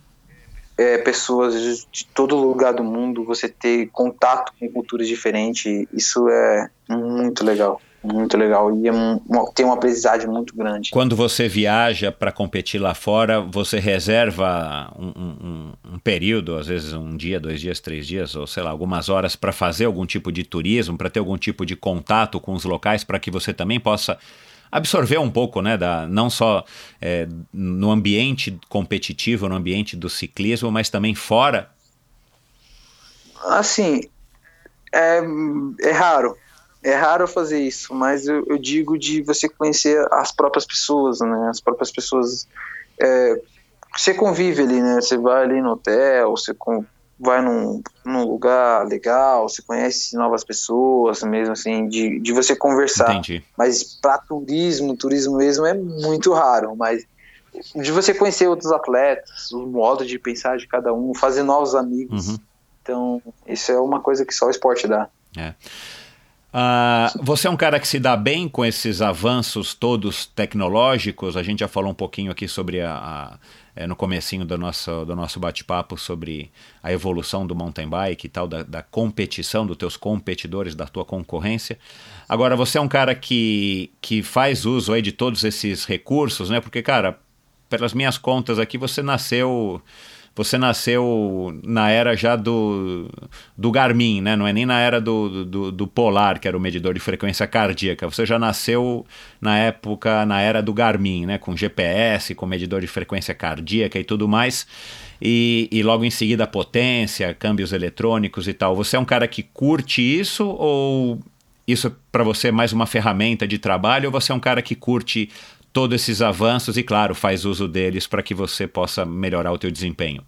Speaker 1: é, pessoas de todo lugar do mundo, você ter contato com culturas diferentes, isso é muito legal. muito legal e é um, tem uma aprendizagem muito grande.
Speaker 8: Quando você viaja para competir lá fora, você reserva um, um, um, período, às vezes um dia, dois dias, três dias, ou sei lá, algumas horas para fazer algum tipo de turismo, para ter algum tipo de contato com os locais, para que você também possa absorver um pouco, né, da, não só é, no ambiente competitivo, no ambiente do ciclismo, mas também fora?
Speaker 1: Assim, é, é raro, é raro fazer isso, mas eu, eu, digo de você conhecer as próprias pessoas, né? As próprias pessoas. É, você convive ali, né? Você vai ali no hotel, você com, vai num, num lugar legal, você conhece novas pessoas, mesmo assim, de, de você conversar.
Speaker 8: Entendi.
Speaker 1: Mas para turismo, turismo mesmo é muito raro, mas de você conhecer outros atletas, o modo de pensar de cada um, fazer novos amigos. Uhum. Então, isso é uma coisa que só o esporte dá.
Speaker 8: É. Uh, você é um cara que se dá bem com esses avanços todos tecnológicos. A gente já falou um pouquinho aqui sobre a, a é, no comecinho do nosso, do nosso bate-papo sobre a evolução do mountain bike e tal, da, da, competição, dos teus competidores, da tua concorrência. Agora, você é um cara que, que faz uso aí de todos esses recursos, né? Porque, cara, pelas minhas contas aqui, você nasceu você nasceu na era já do, do Garmin, né? Não é nem na era do, do, do, Polar, que era o medidor de frequência cardíaca. Você já nasceu na época, na era do Garmin, né? Com GPS, com medidor de frequência cardíaca e tudo mais. E, e logo em seguida potência, câmbios eletrônicos e tal. Você é um cara que curte isso ou isso para você é mais uma ferramenta de trabalho ou você é um cara que curte todos esses avanços e, claro, faz uso deles para que você possa melhorar o teu desempenho?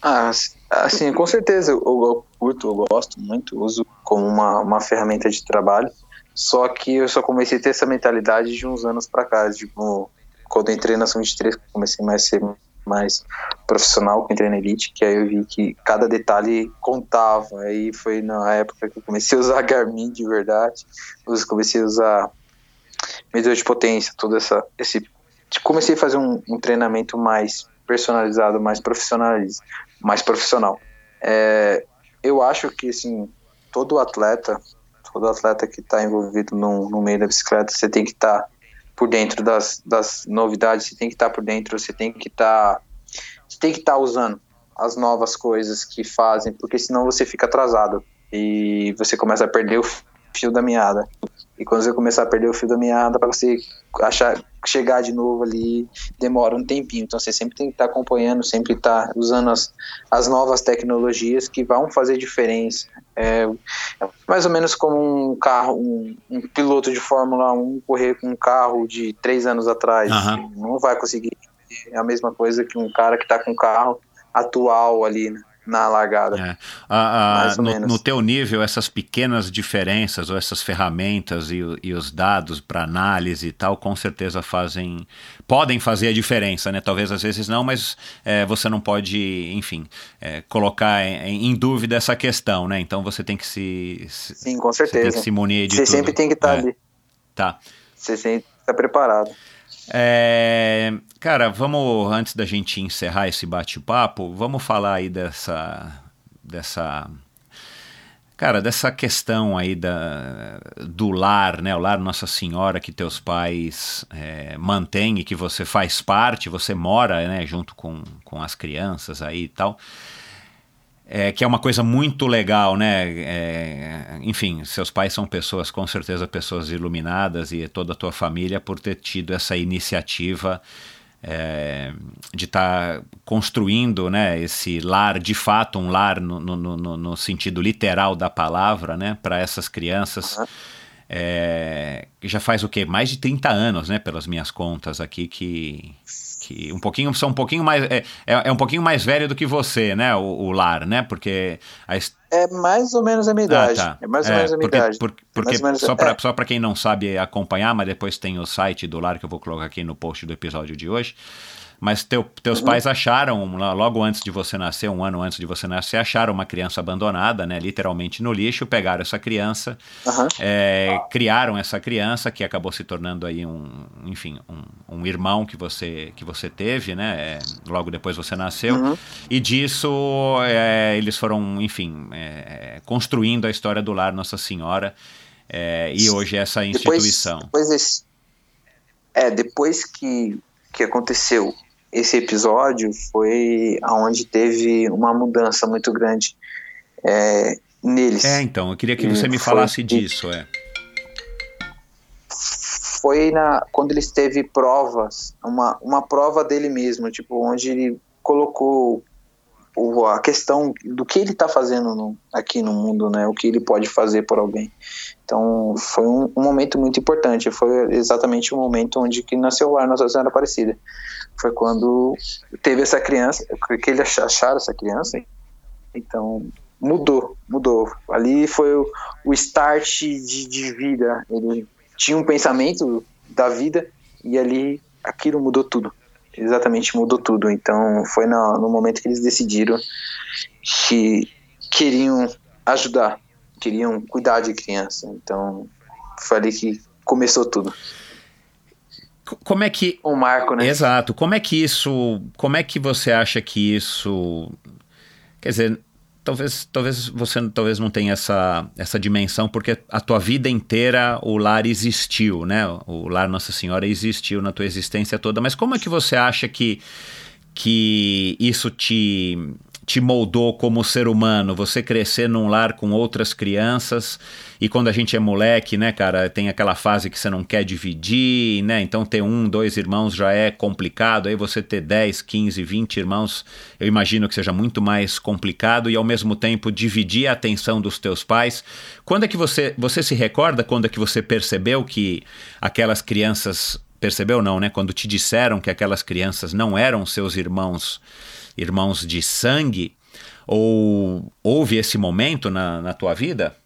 Speaker 1: Ah, assim, com certeza eu, eu curto, eu gosto muito, uso como uma, uma ferramenta de trabalho. Só que eu só comecei a ter essa mentalidade de uns anos para cá, tipo, quando entrei na São 23, comecei mais a ser mais profissional, que entrei na Elite, que aí eu vi que cada detalhe contava. Aí foi na época que eu comecei a usar [laughs] Garmin de verdade, eu comecei a usar medidor de potência, todo essa, esse. Comecei a fazer um, um treinamento mais personalizado, mais profissional, mais profissional. É, eu acho que assim, todo atleta, todo atleta que está envolvido no, no, meio da bicicleta, você tem que estar tá por dentro das, das novidades, você tem que estar tá por dentro, você tem que estar, tá, você tem que estar tá usando as novas coisas que fazem, porque senão você fica atrasado e você começa a perder o fio da meada. E quando você começar a perder o fio da meada, para você achar, chegar de novo ali, demora um tempinho. Então você sempre tem que estar tá acompanhando, sempre estar tá usando as, as novas tecnologias que vão fazer diferença. É, é mais ou menos como um carro, um, um, piloto de Fórmula 1 correr com um carro de três anos atrás.
Speaker 8: Uhum.
Speaker 1: Não vai conseguir. É a mesma coisa que um cara que está com um carro atual ali, né? Na largada. É.
Speaker 8: A, a, no, no, teu nível, essas pequenas diferenças ou essas ferramentas e, e os dados para análise e tal, com certeza fazem, podem fazer a diferença, né? Talvez às vezes não, mas é, você não pode, enfim, é, colocar em, em, dúvida essa questão, né? Então você tem que se,
Speaker 1: sim, com certeza. Você tem
Speaker 8: que se munir de
Speaker 1: você
Speaker 8: tudo.
Speaker 1: sempre tem que estar tá é. ali.
Speaker 8: Tá.
Speaker 1: Você sempre está preparado.
Speaker 8: É, cara, vamos, antes da gente encerrar esse bate-papo, vamos falar aí dessa. dessa. Cara, dessa questão aí da, do lar, né? O lar Nossa Senhora que teus pais é, mantêm e que você faz parte, você mora, né? Junto com, com as crianças aí e tal é, que é uma coisa muito legal, né? É, enfim, seus pais são pessoas, com certeza, pessoas iluminadas e toda a tua família por ter tido essa iniciativa é, de estar tá construindo né, esse lar, de fato, um lar no, no, no, no sentido literal da palavra, né? Para essas crianças. É, já faz o quê? Mais de 30 anos, né? Pelas minhas contas aqui, que, que um pouquinho são um pouquinho mais é, é, é, um pouquinho mais velho do que você, né, o, o lar, né? Porque a...
Speaker 1: é mais ou menos a minha ah, idade. Ah, tá. É mais ou é, menos a minha
Speaker 8: porque,
Speaker 1: idade.
Speaker 8: Porque, porque menos, só para é. só para quem não sabe acompanhar, mas depois tem o site do lar que eu vou colocar aqui no post do episódio de hoje. Mas teu, teus uhum. pais acharam, logo antes de você nascer, um ano antes de você nascer, acharam uma criança abandonada, né? Literalmente no lixo, pegaram essa criança, uhum. é, criaram essa criança que acabou se tornando aí um, enfim, um, um irmão que você, que você teve, né? É, logo depois você nasceu. Uhum. E disso é, eles foram, enfim, é, construindo a história do lar Nossa Senhora é, e hoje essa instituição.
Speaker 1: Depois, depois é, depois que, que aconteceu esse episódio, foi aonde teve uma mudança muito grande é, neles.
Speaker 8: É, então, eu queria que você me falasse disso, é.
Speaker 1: Foi na, quando ele teve provas, uma, uma prova dele mesmo, tipo, onde ele colocou o, a questão do que ele está fazendo no, aqui no mundo, né? O que ele pode fazer por alguém. Então, foi um, um, momento muito importante. Foi exatamente o momento onde que nasceu o Ar Nossa Senhora Aparecida. Foi quando teve essa criança, que ele acharam essa criança. Então, mudou, mudou. Ali foi o, o start de, de vida. Ele tinha um pensamento da vida e ali aquilo mudou tudo exatamente mudou tudo. Então foi no, no momento que eles decidiram que queriam ajudar, queriam cuidar de criança. Então foi ali que começou tudo.
Speaker 8: Como é que
Speaker 1: um marco, né?
Speaker 8: Exato. Como é que isso, como é que você acha que isso, quer dizer, talvez, talvez você talvez não tenha essa, essa dimensão, porque a tua vida inteira o lar existiu, né? O lar Nossa Senhora existiu na tua existência toda. Mas como é que você acha que, que isso te, te moldou como ser humano? Você crescer num lar com outras crianças e quando a gente é moleque, né, cara, tem aquela fase que você não quer dividir, né? Então ter um, dois irmãos já é complicado. Aí você ter 10, 15, 20 irmãos, eu imagino que seja muito mais complicado e ao mesmo tempo dividir a atenção dos teus pais. Quando é que você você se recorda quando é que você percebeu que aquelas crianças percebeu não, né? Quando te disseram que aquelas crianças não eram seus irmãos irmãos de sangue? Ou houve esse momento na, na tua vida?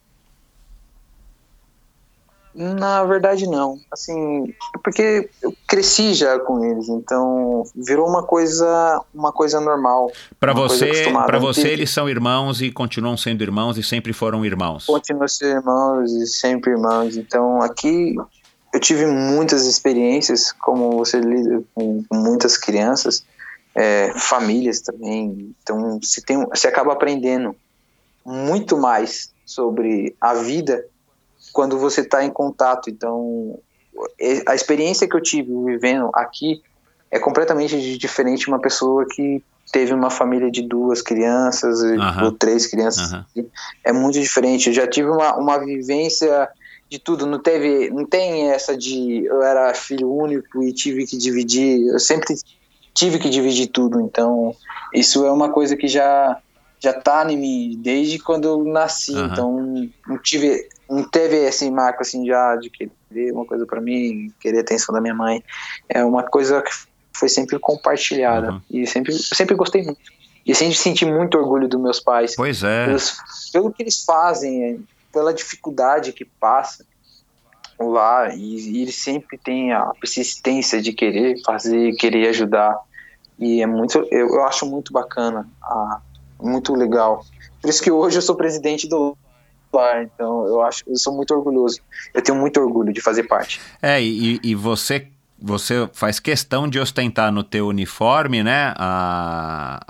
Speaker 1: Na verdade, não. Assim, porque eu cresci já com eles, então virou uma coisa, uma coisa normal.
Speaker 8: Para você, para você eles são irmãos e continuam sendo irmãos e sempre foram irmãos.
Speaker 1: Continuam sendo irmãos e sempre irmãos. Então aqui eu tive muitas experiências, como você lida com muitas crianças é, famílias também. Então você, tem, você acaba aprendendo muito mais sobre a vida quando você está em contato. Então a experiência que eu tive vivendo aqui é completamente diferente de uma pessoa que teve uma família de duas crianças ou três crianças. É muito diferente. Eu já tive uma, uma vivência de tudo, não teve, não tem essa de eu era filho único e tive que dividir. Eu sempre tive que dividir tudo. Então, isso é uma coisa que já já tá em mim desde quando eu nasci. Uhum. Então, não tive não teve esse marco assim já de querer uma coisa para mim, querer a atenção da minha mãe. É uma coisa que foi sempre compartilhada uhum. e sempre sempre gostei muito. E sempre senti muito orgulho dos meus pais.
Speaker 8: Pois é.
Speaker 1: Pelos, pelo que eles fazem, pela dificuldade que passa lá e, e ele sempre tem a persistência de querer fazer, querer ajudar e é muito, eu, eu acho muito bacana, ah, muito legal. Por isso que hoje eu sou presidente do lar, então eu acho, eu sou muito orgulhoso. Eu tenho muito orgulho de fazer parte.
Speaker 8: É e, e você você faz questão de ostentar no teu uniforme, né, a,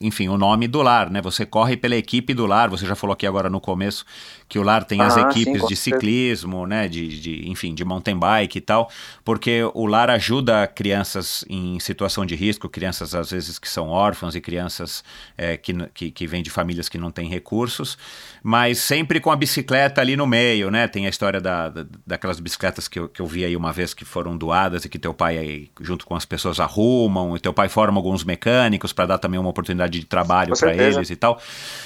Speaker 8: enfim, o nome do lar, né? Você corre pela equipe do lar. Você já falou aqui agora no começo que o lar tem ah, as equipes sim, de ciclismo, né? De, de, enfim, de mountain bike e tal, porque o lar ajuda crianças em situação de risco, crianças às vezes que são órfãos e crianças é, que, que, que vêm de famílias que não têm recursos, mas sempre com a bicicleta ali no meio, né? Tem a história da, da daquelas bicicletas que eu, que eu vi aí uma vez que foram doadas e que teu pai aí, junto com as pessoas arrumam, e teu pai forma alguns mecânicos para dar também uma oportunidade oportunidade de trabalho para eles e tal.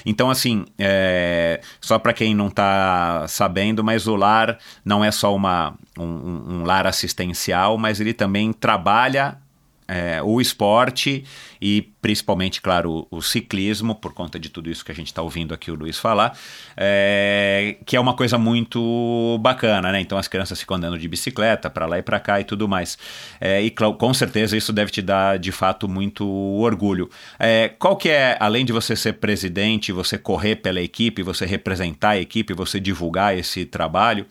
Speaker 8: Então, assim, é, só para quem não está sabendo, mas o lar não é só uma, um, um lar assistencial, mas ele também trabalha é, o esporte e principalmente, claro, o, o, ciclismo, por conta de tudo isso que a gente está ouvindo aqui o Luiz falar, é, que é uma coisa muito bacana, né? Então as crianças ficam andando de bicicleta para lá e para cá e tudo mais. É, e com certeza isso deve te dar, de fato, muito orgulho. É, qual que é, além de você ser presidente, você correr pela equipe, você representar a equipe, você divulgar esse trabalho,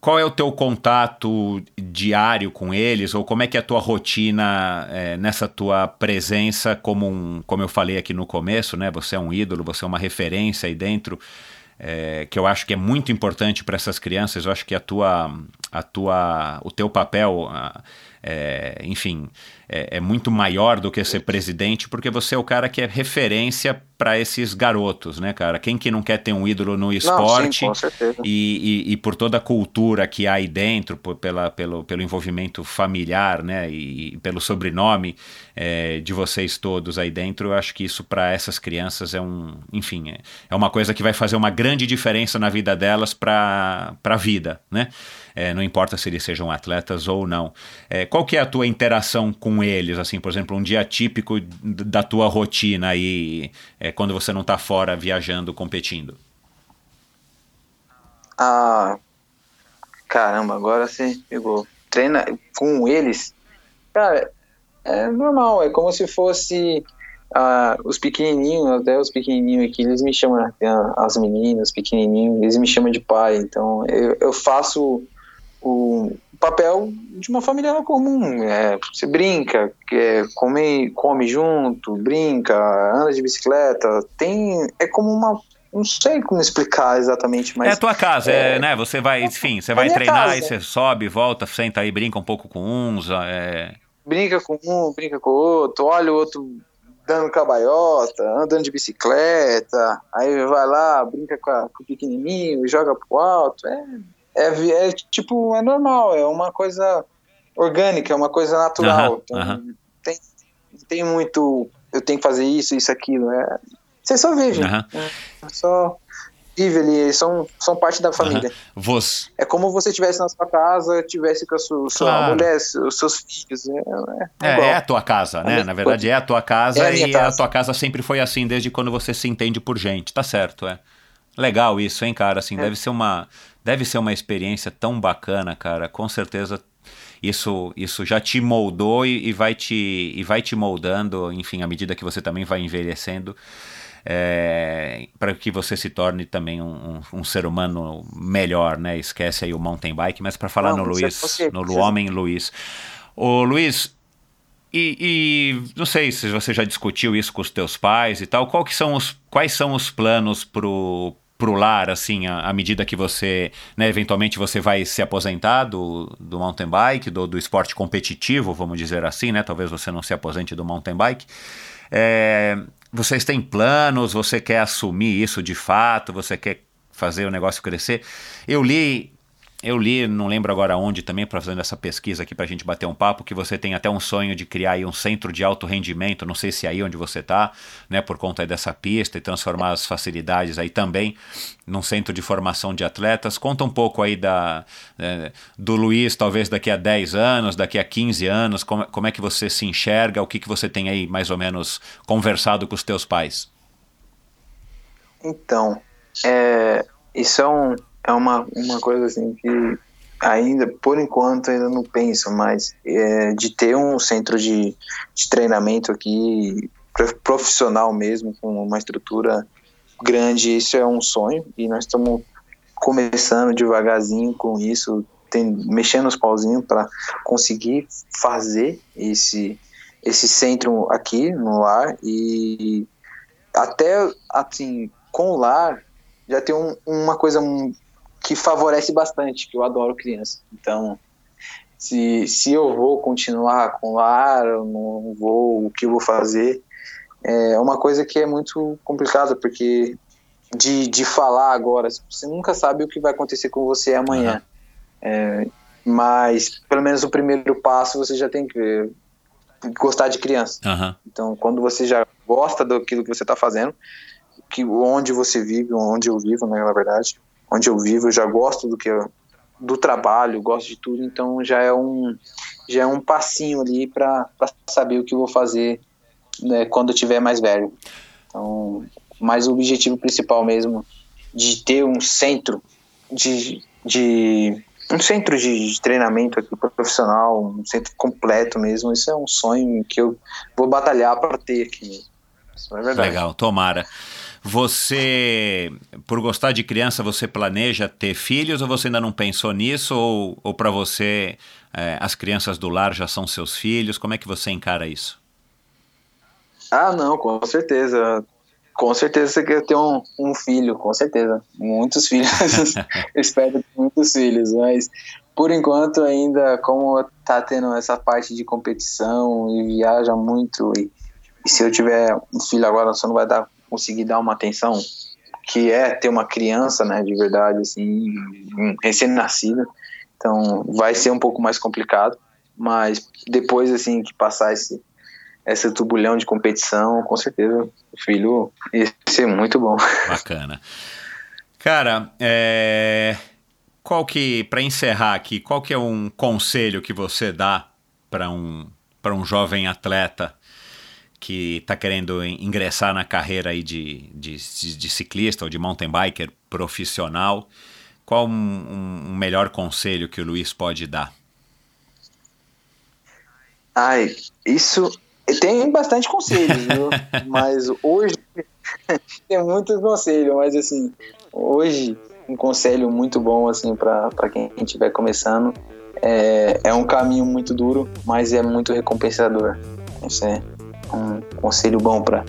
Speaker 8: qual é o teu contato diário com eles ou como é que é a tua rotina é, nessa tua presença como um, como eu falei aqui no começo, né? Você é um ídolo, você é uma referência aí dentro. é, que eu acho que é muito importante para essas crianças. Eu acho que a tua, a tua, o teu papel, é, enfim, é, é, muito maior do que ser presidente, porque você é o cara que é referência para esses garotos, né, cara? Quem que não quer ter um ídolo no esporte
Speaker 1: não, sim,
Speaker 8: e, e, e, por toda a cultura que há aí dentro, por, pela, pelo, pelo envolvimento familiar, né, e, e pelo sobrenome é, de vocês todos aí dentro, eu acho que isso para essas crianças é um, enfim, é, é uma coisa que vai fazer uma grande diferença na vida delas para a vida, né? É, não importa se eles sejam atletas ou não. É, qual que é a tua interação com eles, assim, por exemplo, um dia típico da tua rotina aí, é, quando você não está fora viajando, competindo?
Speaker 1: Ah, caramba, agora você pegou. Treina com eles, cara, é normal, é como se fosse ah, os pequenininhos, até os pequenininhos aqui, eles me chamam, as meninas, pequenininhos, eles me chamam de pai, então eu, eu faço o papel de uma família comum. É, você brinca, é, come, come junto, brinca, anda de bicicleta. Tem, é como uma não sei como explicar exatamente, mas.
Speaker 8: É a tua casa, é, é né? Você vai, enfim, você vai treinar casa. e você sobe, volta, senta aí, brinca um pouco com uns. É...
Speaker 1: Brinca com um, brinca com o outro, olha o outro dando cabaiota, andando de bicicleta, aí vai lá, brinca com, a, com o pequenininho, joga pro alto. É, é, é, tipo, é normal, é uma coisa orgânica, é uma coisa natural. Uhum, então, uhum. Tem, tem muito, eu tenho que fazer isso, isso, aquilo. É, você só vive. Uhum. É, só vive ali, são, são parte da família.
Speaker 8: Você...
Speaker 1: É como você tivesse na sua casa, tivesse com a sua, sua claro. mulher, os seus filhos. É,
Speaker 8: é, é, é a tua casa, né? Na verdade, é a tua casa é e casa. a tua casa sempre foi assim, desde quando você se entende por gente. Tá certo, é. Legal isso, hein, cara? Assim, é. deve ser uma Deve ser uma experiência tão bacana, cara. Com certeza isso, isso já te moldou e, e, vai te, e vai te moldando, enfim, à medida que você também vai envelhecendo, é, para que você se torne também um, um, um, ser humano melhor, né? Esquece aí o mountain bike, mas para falar não, no Luiz, no homem Luiz. O Luiz, e, e, não sei se você já discutiu isso com os teus pais e tal. Qual que são os, quais são os planos pro, pro lar, assim, à, medida que você, né, eventualmente você vai se aposentar do, do mountain bike, do, do esporte competitivo, vamos dizer assim, né? Talvez você não se aposente do mountain bike. É, vocês têm planos? Você quer assumir isso de fato? Você quer fazer o negócio crescer? Eu li eu li, não lembro agora onde também, para fazer essa pesquisa aqui para a gente bater um papo, que você tem até um sonho de criar um centro de alto rendimento, não sei se é aí onde você está, né, por conta dessa pista e transformar as facilidades aí também num centro de formação de atletas. Conta um pouco aí da, é, do Luiz, talvez daqui a 10 anos, daqui a 15 anos, como, como é que você se enxerga, o que, que você tem aí mais ou menos conversado com os teus pais?
Speaker 1: Então, é, isso é um é uma, uma coisa assim que ainda, por enquanto, ainda não penso, mas é, de ter um centro de, de treinamento aqui, profissional mesmo, com uma estrutura grande, isso é um sonho e nós estamos começando devagarzinho com isso, tem, mexendo os pauzinhos para conseguir fazer esse, esse centro aqui no lar e até assim com o lar já tem um, uma coisa que favorece bastante, que eu adoro criança. Então, se, se eu vou continuar com lar, eu não vou, o que eu vou fazer, é uma coisa que é muito complicada, porque de, de falar agora, você nunca sabe o que vai acontecer com você amanhã. Uhum. É, mas, pelo menos o primeiro passo, você já tem que gostar de criança.
Speaker 8: Uhum.
Speaker 1: Então, quando você já gosta daquilo que você está fazendo, que onde você vive, onde eu vivo, né, na verdade, onde eu vivo, eu já gosto do que eu, do trabalho, gosto de tudo, então já é um já é um passinho ali para saber o que vou fazer né, quando eu tiver mais velho. Então, mas o objetivo principal mesmo de ter um centro de, de um centro de, de treinamento aqui profissional, um centro completo mesmo, isso é um sonho que eu vou batalhar para ter aqui. Isso é verdade.
Speaker 8: Legal, tomara. Você, por gostar de criança, você planeja ter filhos ou você ainda não pensou nisso? Ou, ou para você, é, as crianças do lar já são seus filhos? Como é que você encara isso?
Speaker 1: Ah, não, com certeza. Com certeza você quer ter um, um filho, com certeza. Muitos filhos. [laughs] Espero ter muitos filhos, mas por enquanto ainda, como tá tendo essa parte de competição e viaja muito, e, e se eu tiver um filho agora, você não vai dar, conseguir dar uma atenção que é ter uma criança, né, de verdade, assim, recém-nascida. Então vai ser um pouco mais complicado, mas depois, assim, que passar esse, essa turbulhão de competição, com certeza o filho ia ser muito bom. [laughs]
Speaker 8: Bacana. Cara, é... qual que, para encerrar aqui, qual que é um conselho que você dá para um, para um jovem atleta que está querendo ingressar na carreira aí de, de, de, ciclista ou de mountain biker profissional? Qual um, um, um melhor conselho que o Luiz pode dar?
Speaker 1: Ai, isso tem bastante conselhos, viu? [laughs] mas hoje [laughs] tem muitos conselhos, mas assim, hoje um conselho muito bom assim para quem estiver começando é, é um caminho muito duro, mas é muito recompensador. Esse é um conselho bom para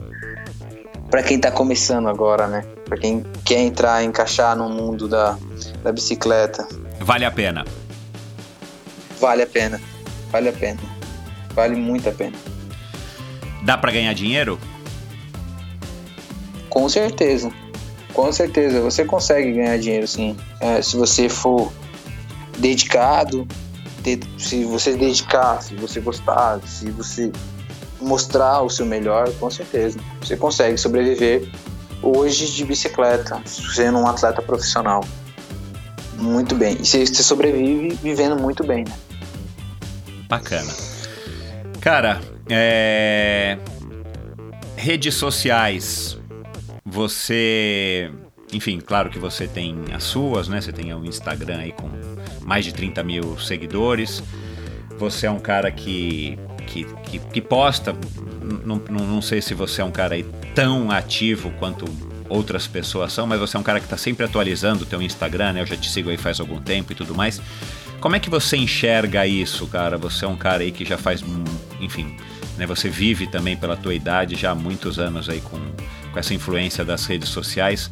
Speaker 1: para quem está começando agora, né? Para quem quer entrar, encaixar no mundo da, da bicicleta.
Speaker 8: Vale a pena.
Speaker 1: Vale a pena. Vale a pena. Vale muito a pena.
Speaker 8: Dá para ganhar dinheiro?
Speaker 1: Com certeza. Com certeza. Você consegue ganhar dinheiro, sim. É, se você for dedicado, se você dedicar, se você gostar, se você mostrar o seu melhor, com certeza. Você consegue sobreviver hoje de bicicleta, sendo um atleta profissional. Muito bem. E você sobrevive vivendo muito bem, né?
Speaker 8: Bacana. Cara, é... Redes sociais. Você. Enfim, claro que você tem as suas, né? Você tem o Instagram aí com mais de 30 mil seguidores. Você é um cara que, que, que, que posta. Não, não, sei se você é um cara aí tão ativo quanto outras pessoas são, mas você é um cara que está sempre atualizando o teu Instagram, né? Eu já te sigo aí faz algum tempo e tudo mais. Como é que você enxerga isso, cara? Você é um cara aí que já faz, enfim, né? Você vive também pela tua idade já há muitos anos aí com, com essa influência das redes sociais.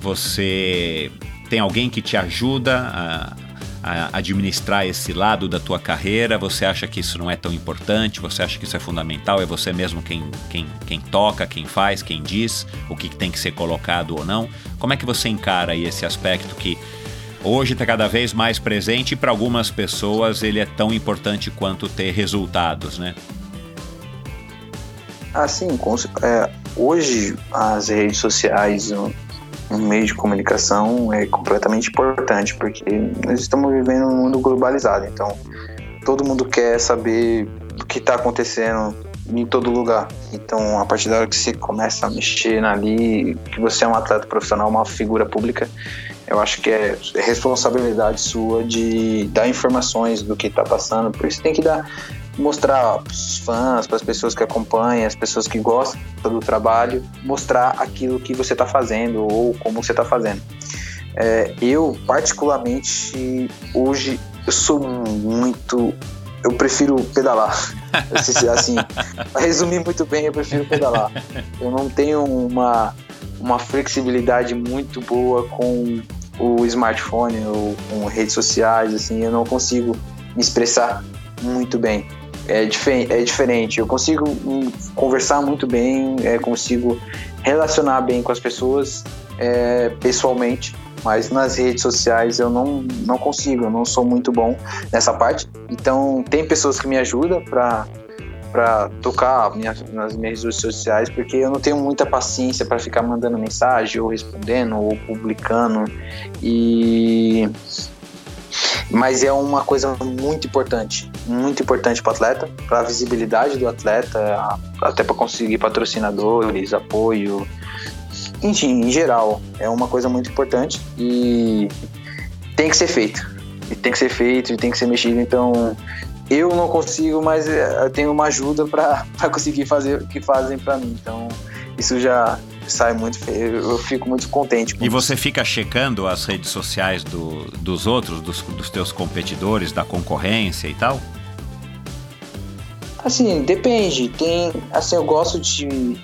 Speaker 8: Você tem alguém que te ajuda a administrar esse lado da tua carreira? Você acha que isso não é tão importante? Você acha que isso é fundamental? É você mesmo quem, quem, quem toca, quem faz, quem diz o que tem que ser colocado ou não? Como é que você encara aí esse aspecto que hoje está cada vez mais presente e para algumas pessoas ele é tão importante quanto ter resultados, né?
Speaker 1: Assim, hoje as redes sociais, um, meio de comunicação é completamente importante, porque nós estamos vivendo um mundo globalizado, então todo mundo quer saber o que está acontecendo em todo lugar. Então, a partir da hora que você começa a mexer ali, que você é um atleta profissional, uma figura pública, eu acho que é responsabilidade sua de dar informações do que está passando. Por isso tem que dar mostrar para os fãs, para as pessoas que acompanham, as pessoas que gostam do trabalho, mostrar aquilo que você está fazendo ou como você está fazendo. É, eu, particularmente, hoje, eu sou muito. Eu prefiro pedalar. [laughs] assim, para resumir muito bem, eu prefiro pedalar. Eu não tenho uma, uma flexibilidade muito boa com o smartphone ou com redes sociais, assim, eu não consigo me expressar muito bem é, difer é diferente. Eu consigo hum, conversar muito bem, é, consigo relacionar bem com as pessoas é, pessoalmente, mas nas redes sociais eu não, não consigo, eu não sou muito bom nessa parte. Então, tem pessoas que me ajudam para para tocar minha, nas minhas redes sociais, porque eu não tenho muita paciência para ficar mandando mensagem ou respondendo ou publicando. E mas é uma coisa muito importante, muito importante para o atleta, para a visibilidade do atleta, até para conseguir patrocinadores, apoio, enfim, em geral, é uma coisa muito importante e tem que ser feito. E tem que ser feito, e tem que ser mexido. Então, eu não consigo, mas eu tenho uma ajuda para [laughs] conseguir fazer o que fazem para mim. Então, isso já sai muito feio. Eu fico muito contente.
Speaker 8: e você fica checando as redes sociais do, dos outros, dos, dos teus competidores, da concorrência e tal?
Speaker 1: Assim, depende. Tem, assim, eu gosto de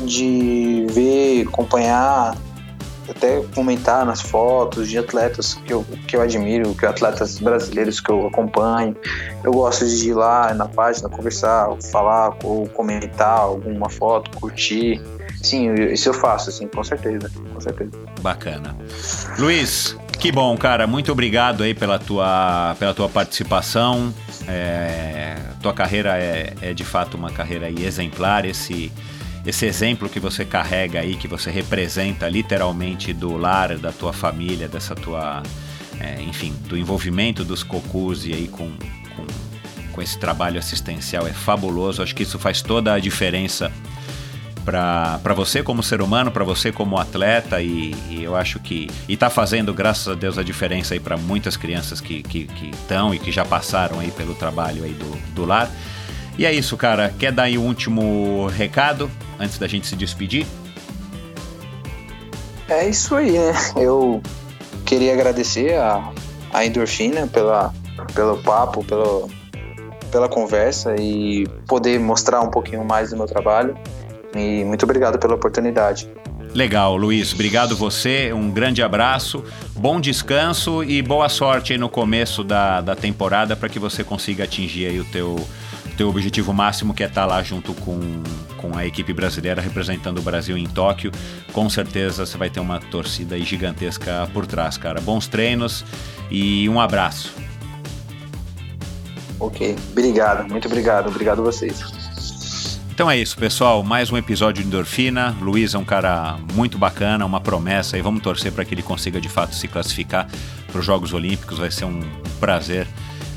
Speaker 1: de ver, acompanhar, até comentar nas fotos de atletas que eu, que eu admiro, que atletas brasileiros que eu acompanho. Eu gosto de ir lá na página, conversar, falar ou comentar alguma foto, curtir. Sim, isso eu faço, assim, com certeza, com certeza.
Speaker 8: Bacana. Luiz, que bom, cara. Muito obrigado aí pela tua, pela tua participação. É, tua carreira é, é de fato uma carreira exemplar. Esse esse exemplo que você carrega aí, que você representa literalmente do lar, da tua família, dessa tua, é, enfim, do envolvimento dos cocus e aí com, com, com esse trabalho assistencial é fabuloso. Acho que isso faz toda a diferença para você como ser humano, para você como atleta e, e, eu acho que e está fazendo graças a Deus a diferença aí para muitas crianças que estão e que já passaram aí pelo trabalho aí do, do lar. E é isso, cara. Quer dar aí um último recado antes da gente se despedir?
Speaker 1: É isso aí, né? Eu queria agradecer a, a Endorfina pela, pelo papo, pelo, pela conversa e poder mostrar um pouquinho mais do meu trabalho. E muito obrigado pela oportunidade.
Speaker 8: Legal, Luiz. Obrigado você. Um grande abraço, bom descanso e boa sorte aí no começo da, da temporada para que você consiga atingir aí o teu teu objetivo máximo que é estar tá lá junto com, com a equipe brasileira representando o Brasil em Tóquio. Com certeza você vai ter uma torcida gigantesca por trás, cara. Bons treinos e um abraço.
Speaker 1: Ok, obrigado, muito obrigado, obrigado a vocês.
Speaker 8: Então é isso, pessoal. Mais um episódio de Endorfina. Luiz é um cara muito bacana, uma promessa e vamos torcer para que ele consiga de fato se classificar para os Jogos Olímpicos. Vai ser um prazer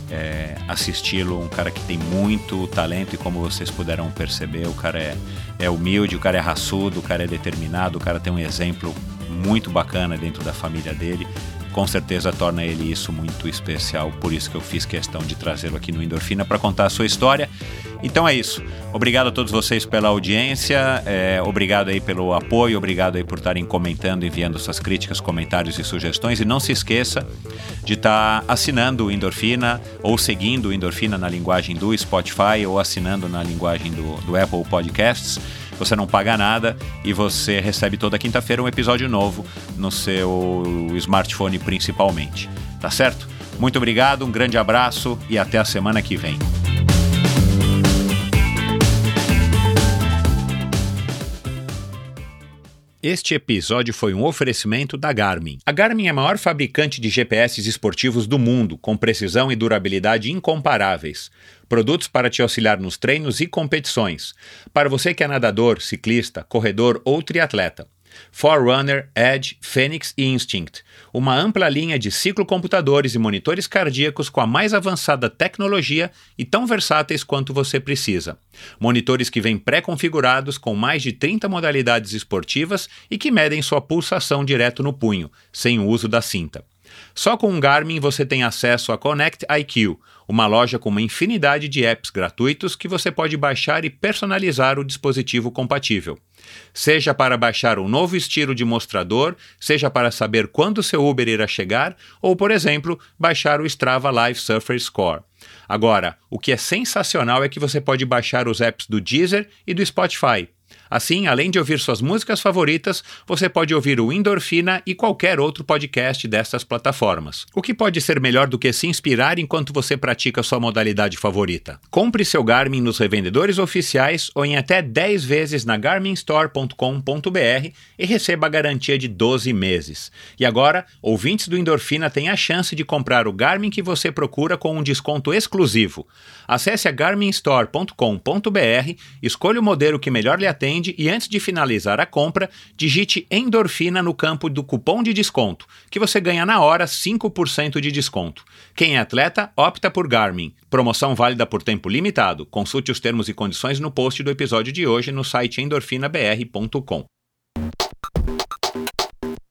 Speaker 8: é, assisti-lo, um cara que tem muito talento e como vocês puderam perceber, o cara é, é humilde, o cara é raçudo, o cara é determinado, o cara tem um exemplo muito bacana dentro da família dele com certeza torna ele isso muito especial. Por isso que eu fiz questão de trazê-lo aqui no Endorfina para contar a sua história. Então é isso. Obrigado a todos vocês pela audiência, é, obrigado aí pelo apoio, obrigado aí por estarem comentando, enviando suas críticas, comentários e sugestões. E não se esqueça de estar tá assinando o Endorfina ou seguindo o Endorfina na linguagem do Spotify ou assinando na linguagem do, do Apple Podcasts você não paga nada e você recebe toda quinta-feira um episódio novo no seu smartphone principalmente. Tá certo? Muito obrigado, um grande abraço e até a semana que vem. Este episódio foi um oferecimento da Garmin. A Garmin é a maior fabricante de GPS esportivos do mundo, com precisão e durabilidade incomparáveis. Produtos para te auxiliar nos treinos e competições. Para você que é nadador, ciclista, corredor ou triatleta. Forerunner, Edge, Phoenix e Instinct. Uma ampla linha de ciclocomputadores e monitores cardíacos com a mais avançada tecnologia e tão versáteis quanto você precisa. Monitores que vêm pré-configurados com mais de 30 modalidades esportivas e que medem sua pulsação direto no punho, sem o uso da cinta. Só com o Garmin você tem acesso a Connect IQ, uma loja com uma infinidade de apps gratuitos que você pode baixar e personalizar o dispositivo compatível. Seja para baixar um novo estilo de mostrador, seja para saber quando seu Uber irá chegar, ou, por exemplo, baixar o Strava Live Surfer Score. Agora, o que é sensacional é que você pode baixar os apps do Deezer e do Spotify. Assim, além de ouvir suas músicas favoritas, você pode ouvir o Endorfina e qualquer outro podcast dessas plataformas. O que pode ser melhor do que se inspirar enquanto você pratica sua modalidade favorita? Compre seu Garmin nos revendedores oficiais ou em até 10 vezes na garminstore.com.br e receba a garantia de 12 meses. E agora, ouvintes do Endorfina têm a chance de comprar o Garmin que você procura com um desconto exclusivo. Acesse a garminstore.com.br, escolha o modelo que melhor lhe atende e antes de finalizar a compra, digite endorfina no campo do cupom de desconto, que você ganha na hora 5% de desconto. Quem é atleta, opta por Garmin. Promoção válida por tempo limitado. Consulte os termos e condições no post do episódio de hoje no site endorfinabr.com.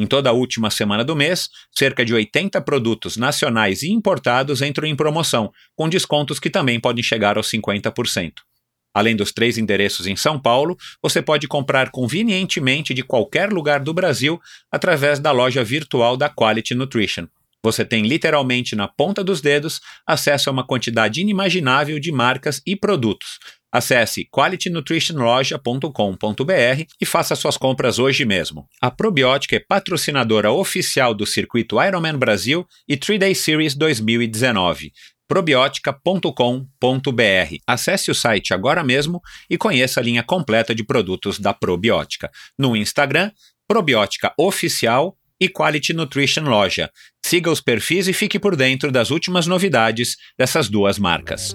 Speaker 8: Em toda a última semana do mês, cerca de 80 produtos nacionais e importados entram em promoção, com descontos que também podem chegar aos 50%. Além dos três endereços em São Paulo, você pode comprar convenientemente de qualquer lugar do Brasil através da loja virtual da Quality Nutrition. Você tem literalmente na ponta dos dedos acesso a uma quantidade inimaginável de marcas e produtos. Acesse qualitynutritionloja.com.br e faça suas compras hoje mesmo. A Probiótica é patrocinadora oficial do circuito Ironman Brasil e 3-Day Series 2019 probiotica.com.br. Acesse o site agora mesmo e conheça a linha completa de produtos da Probiótica. No Instagram, Probiótica Oficial e Quality Nutrition Loja. Siga os perfis e fique por dentro das últimas novidades dessas duas marcas.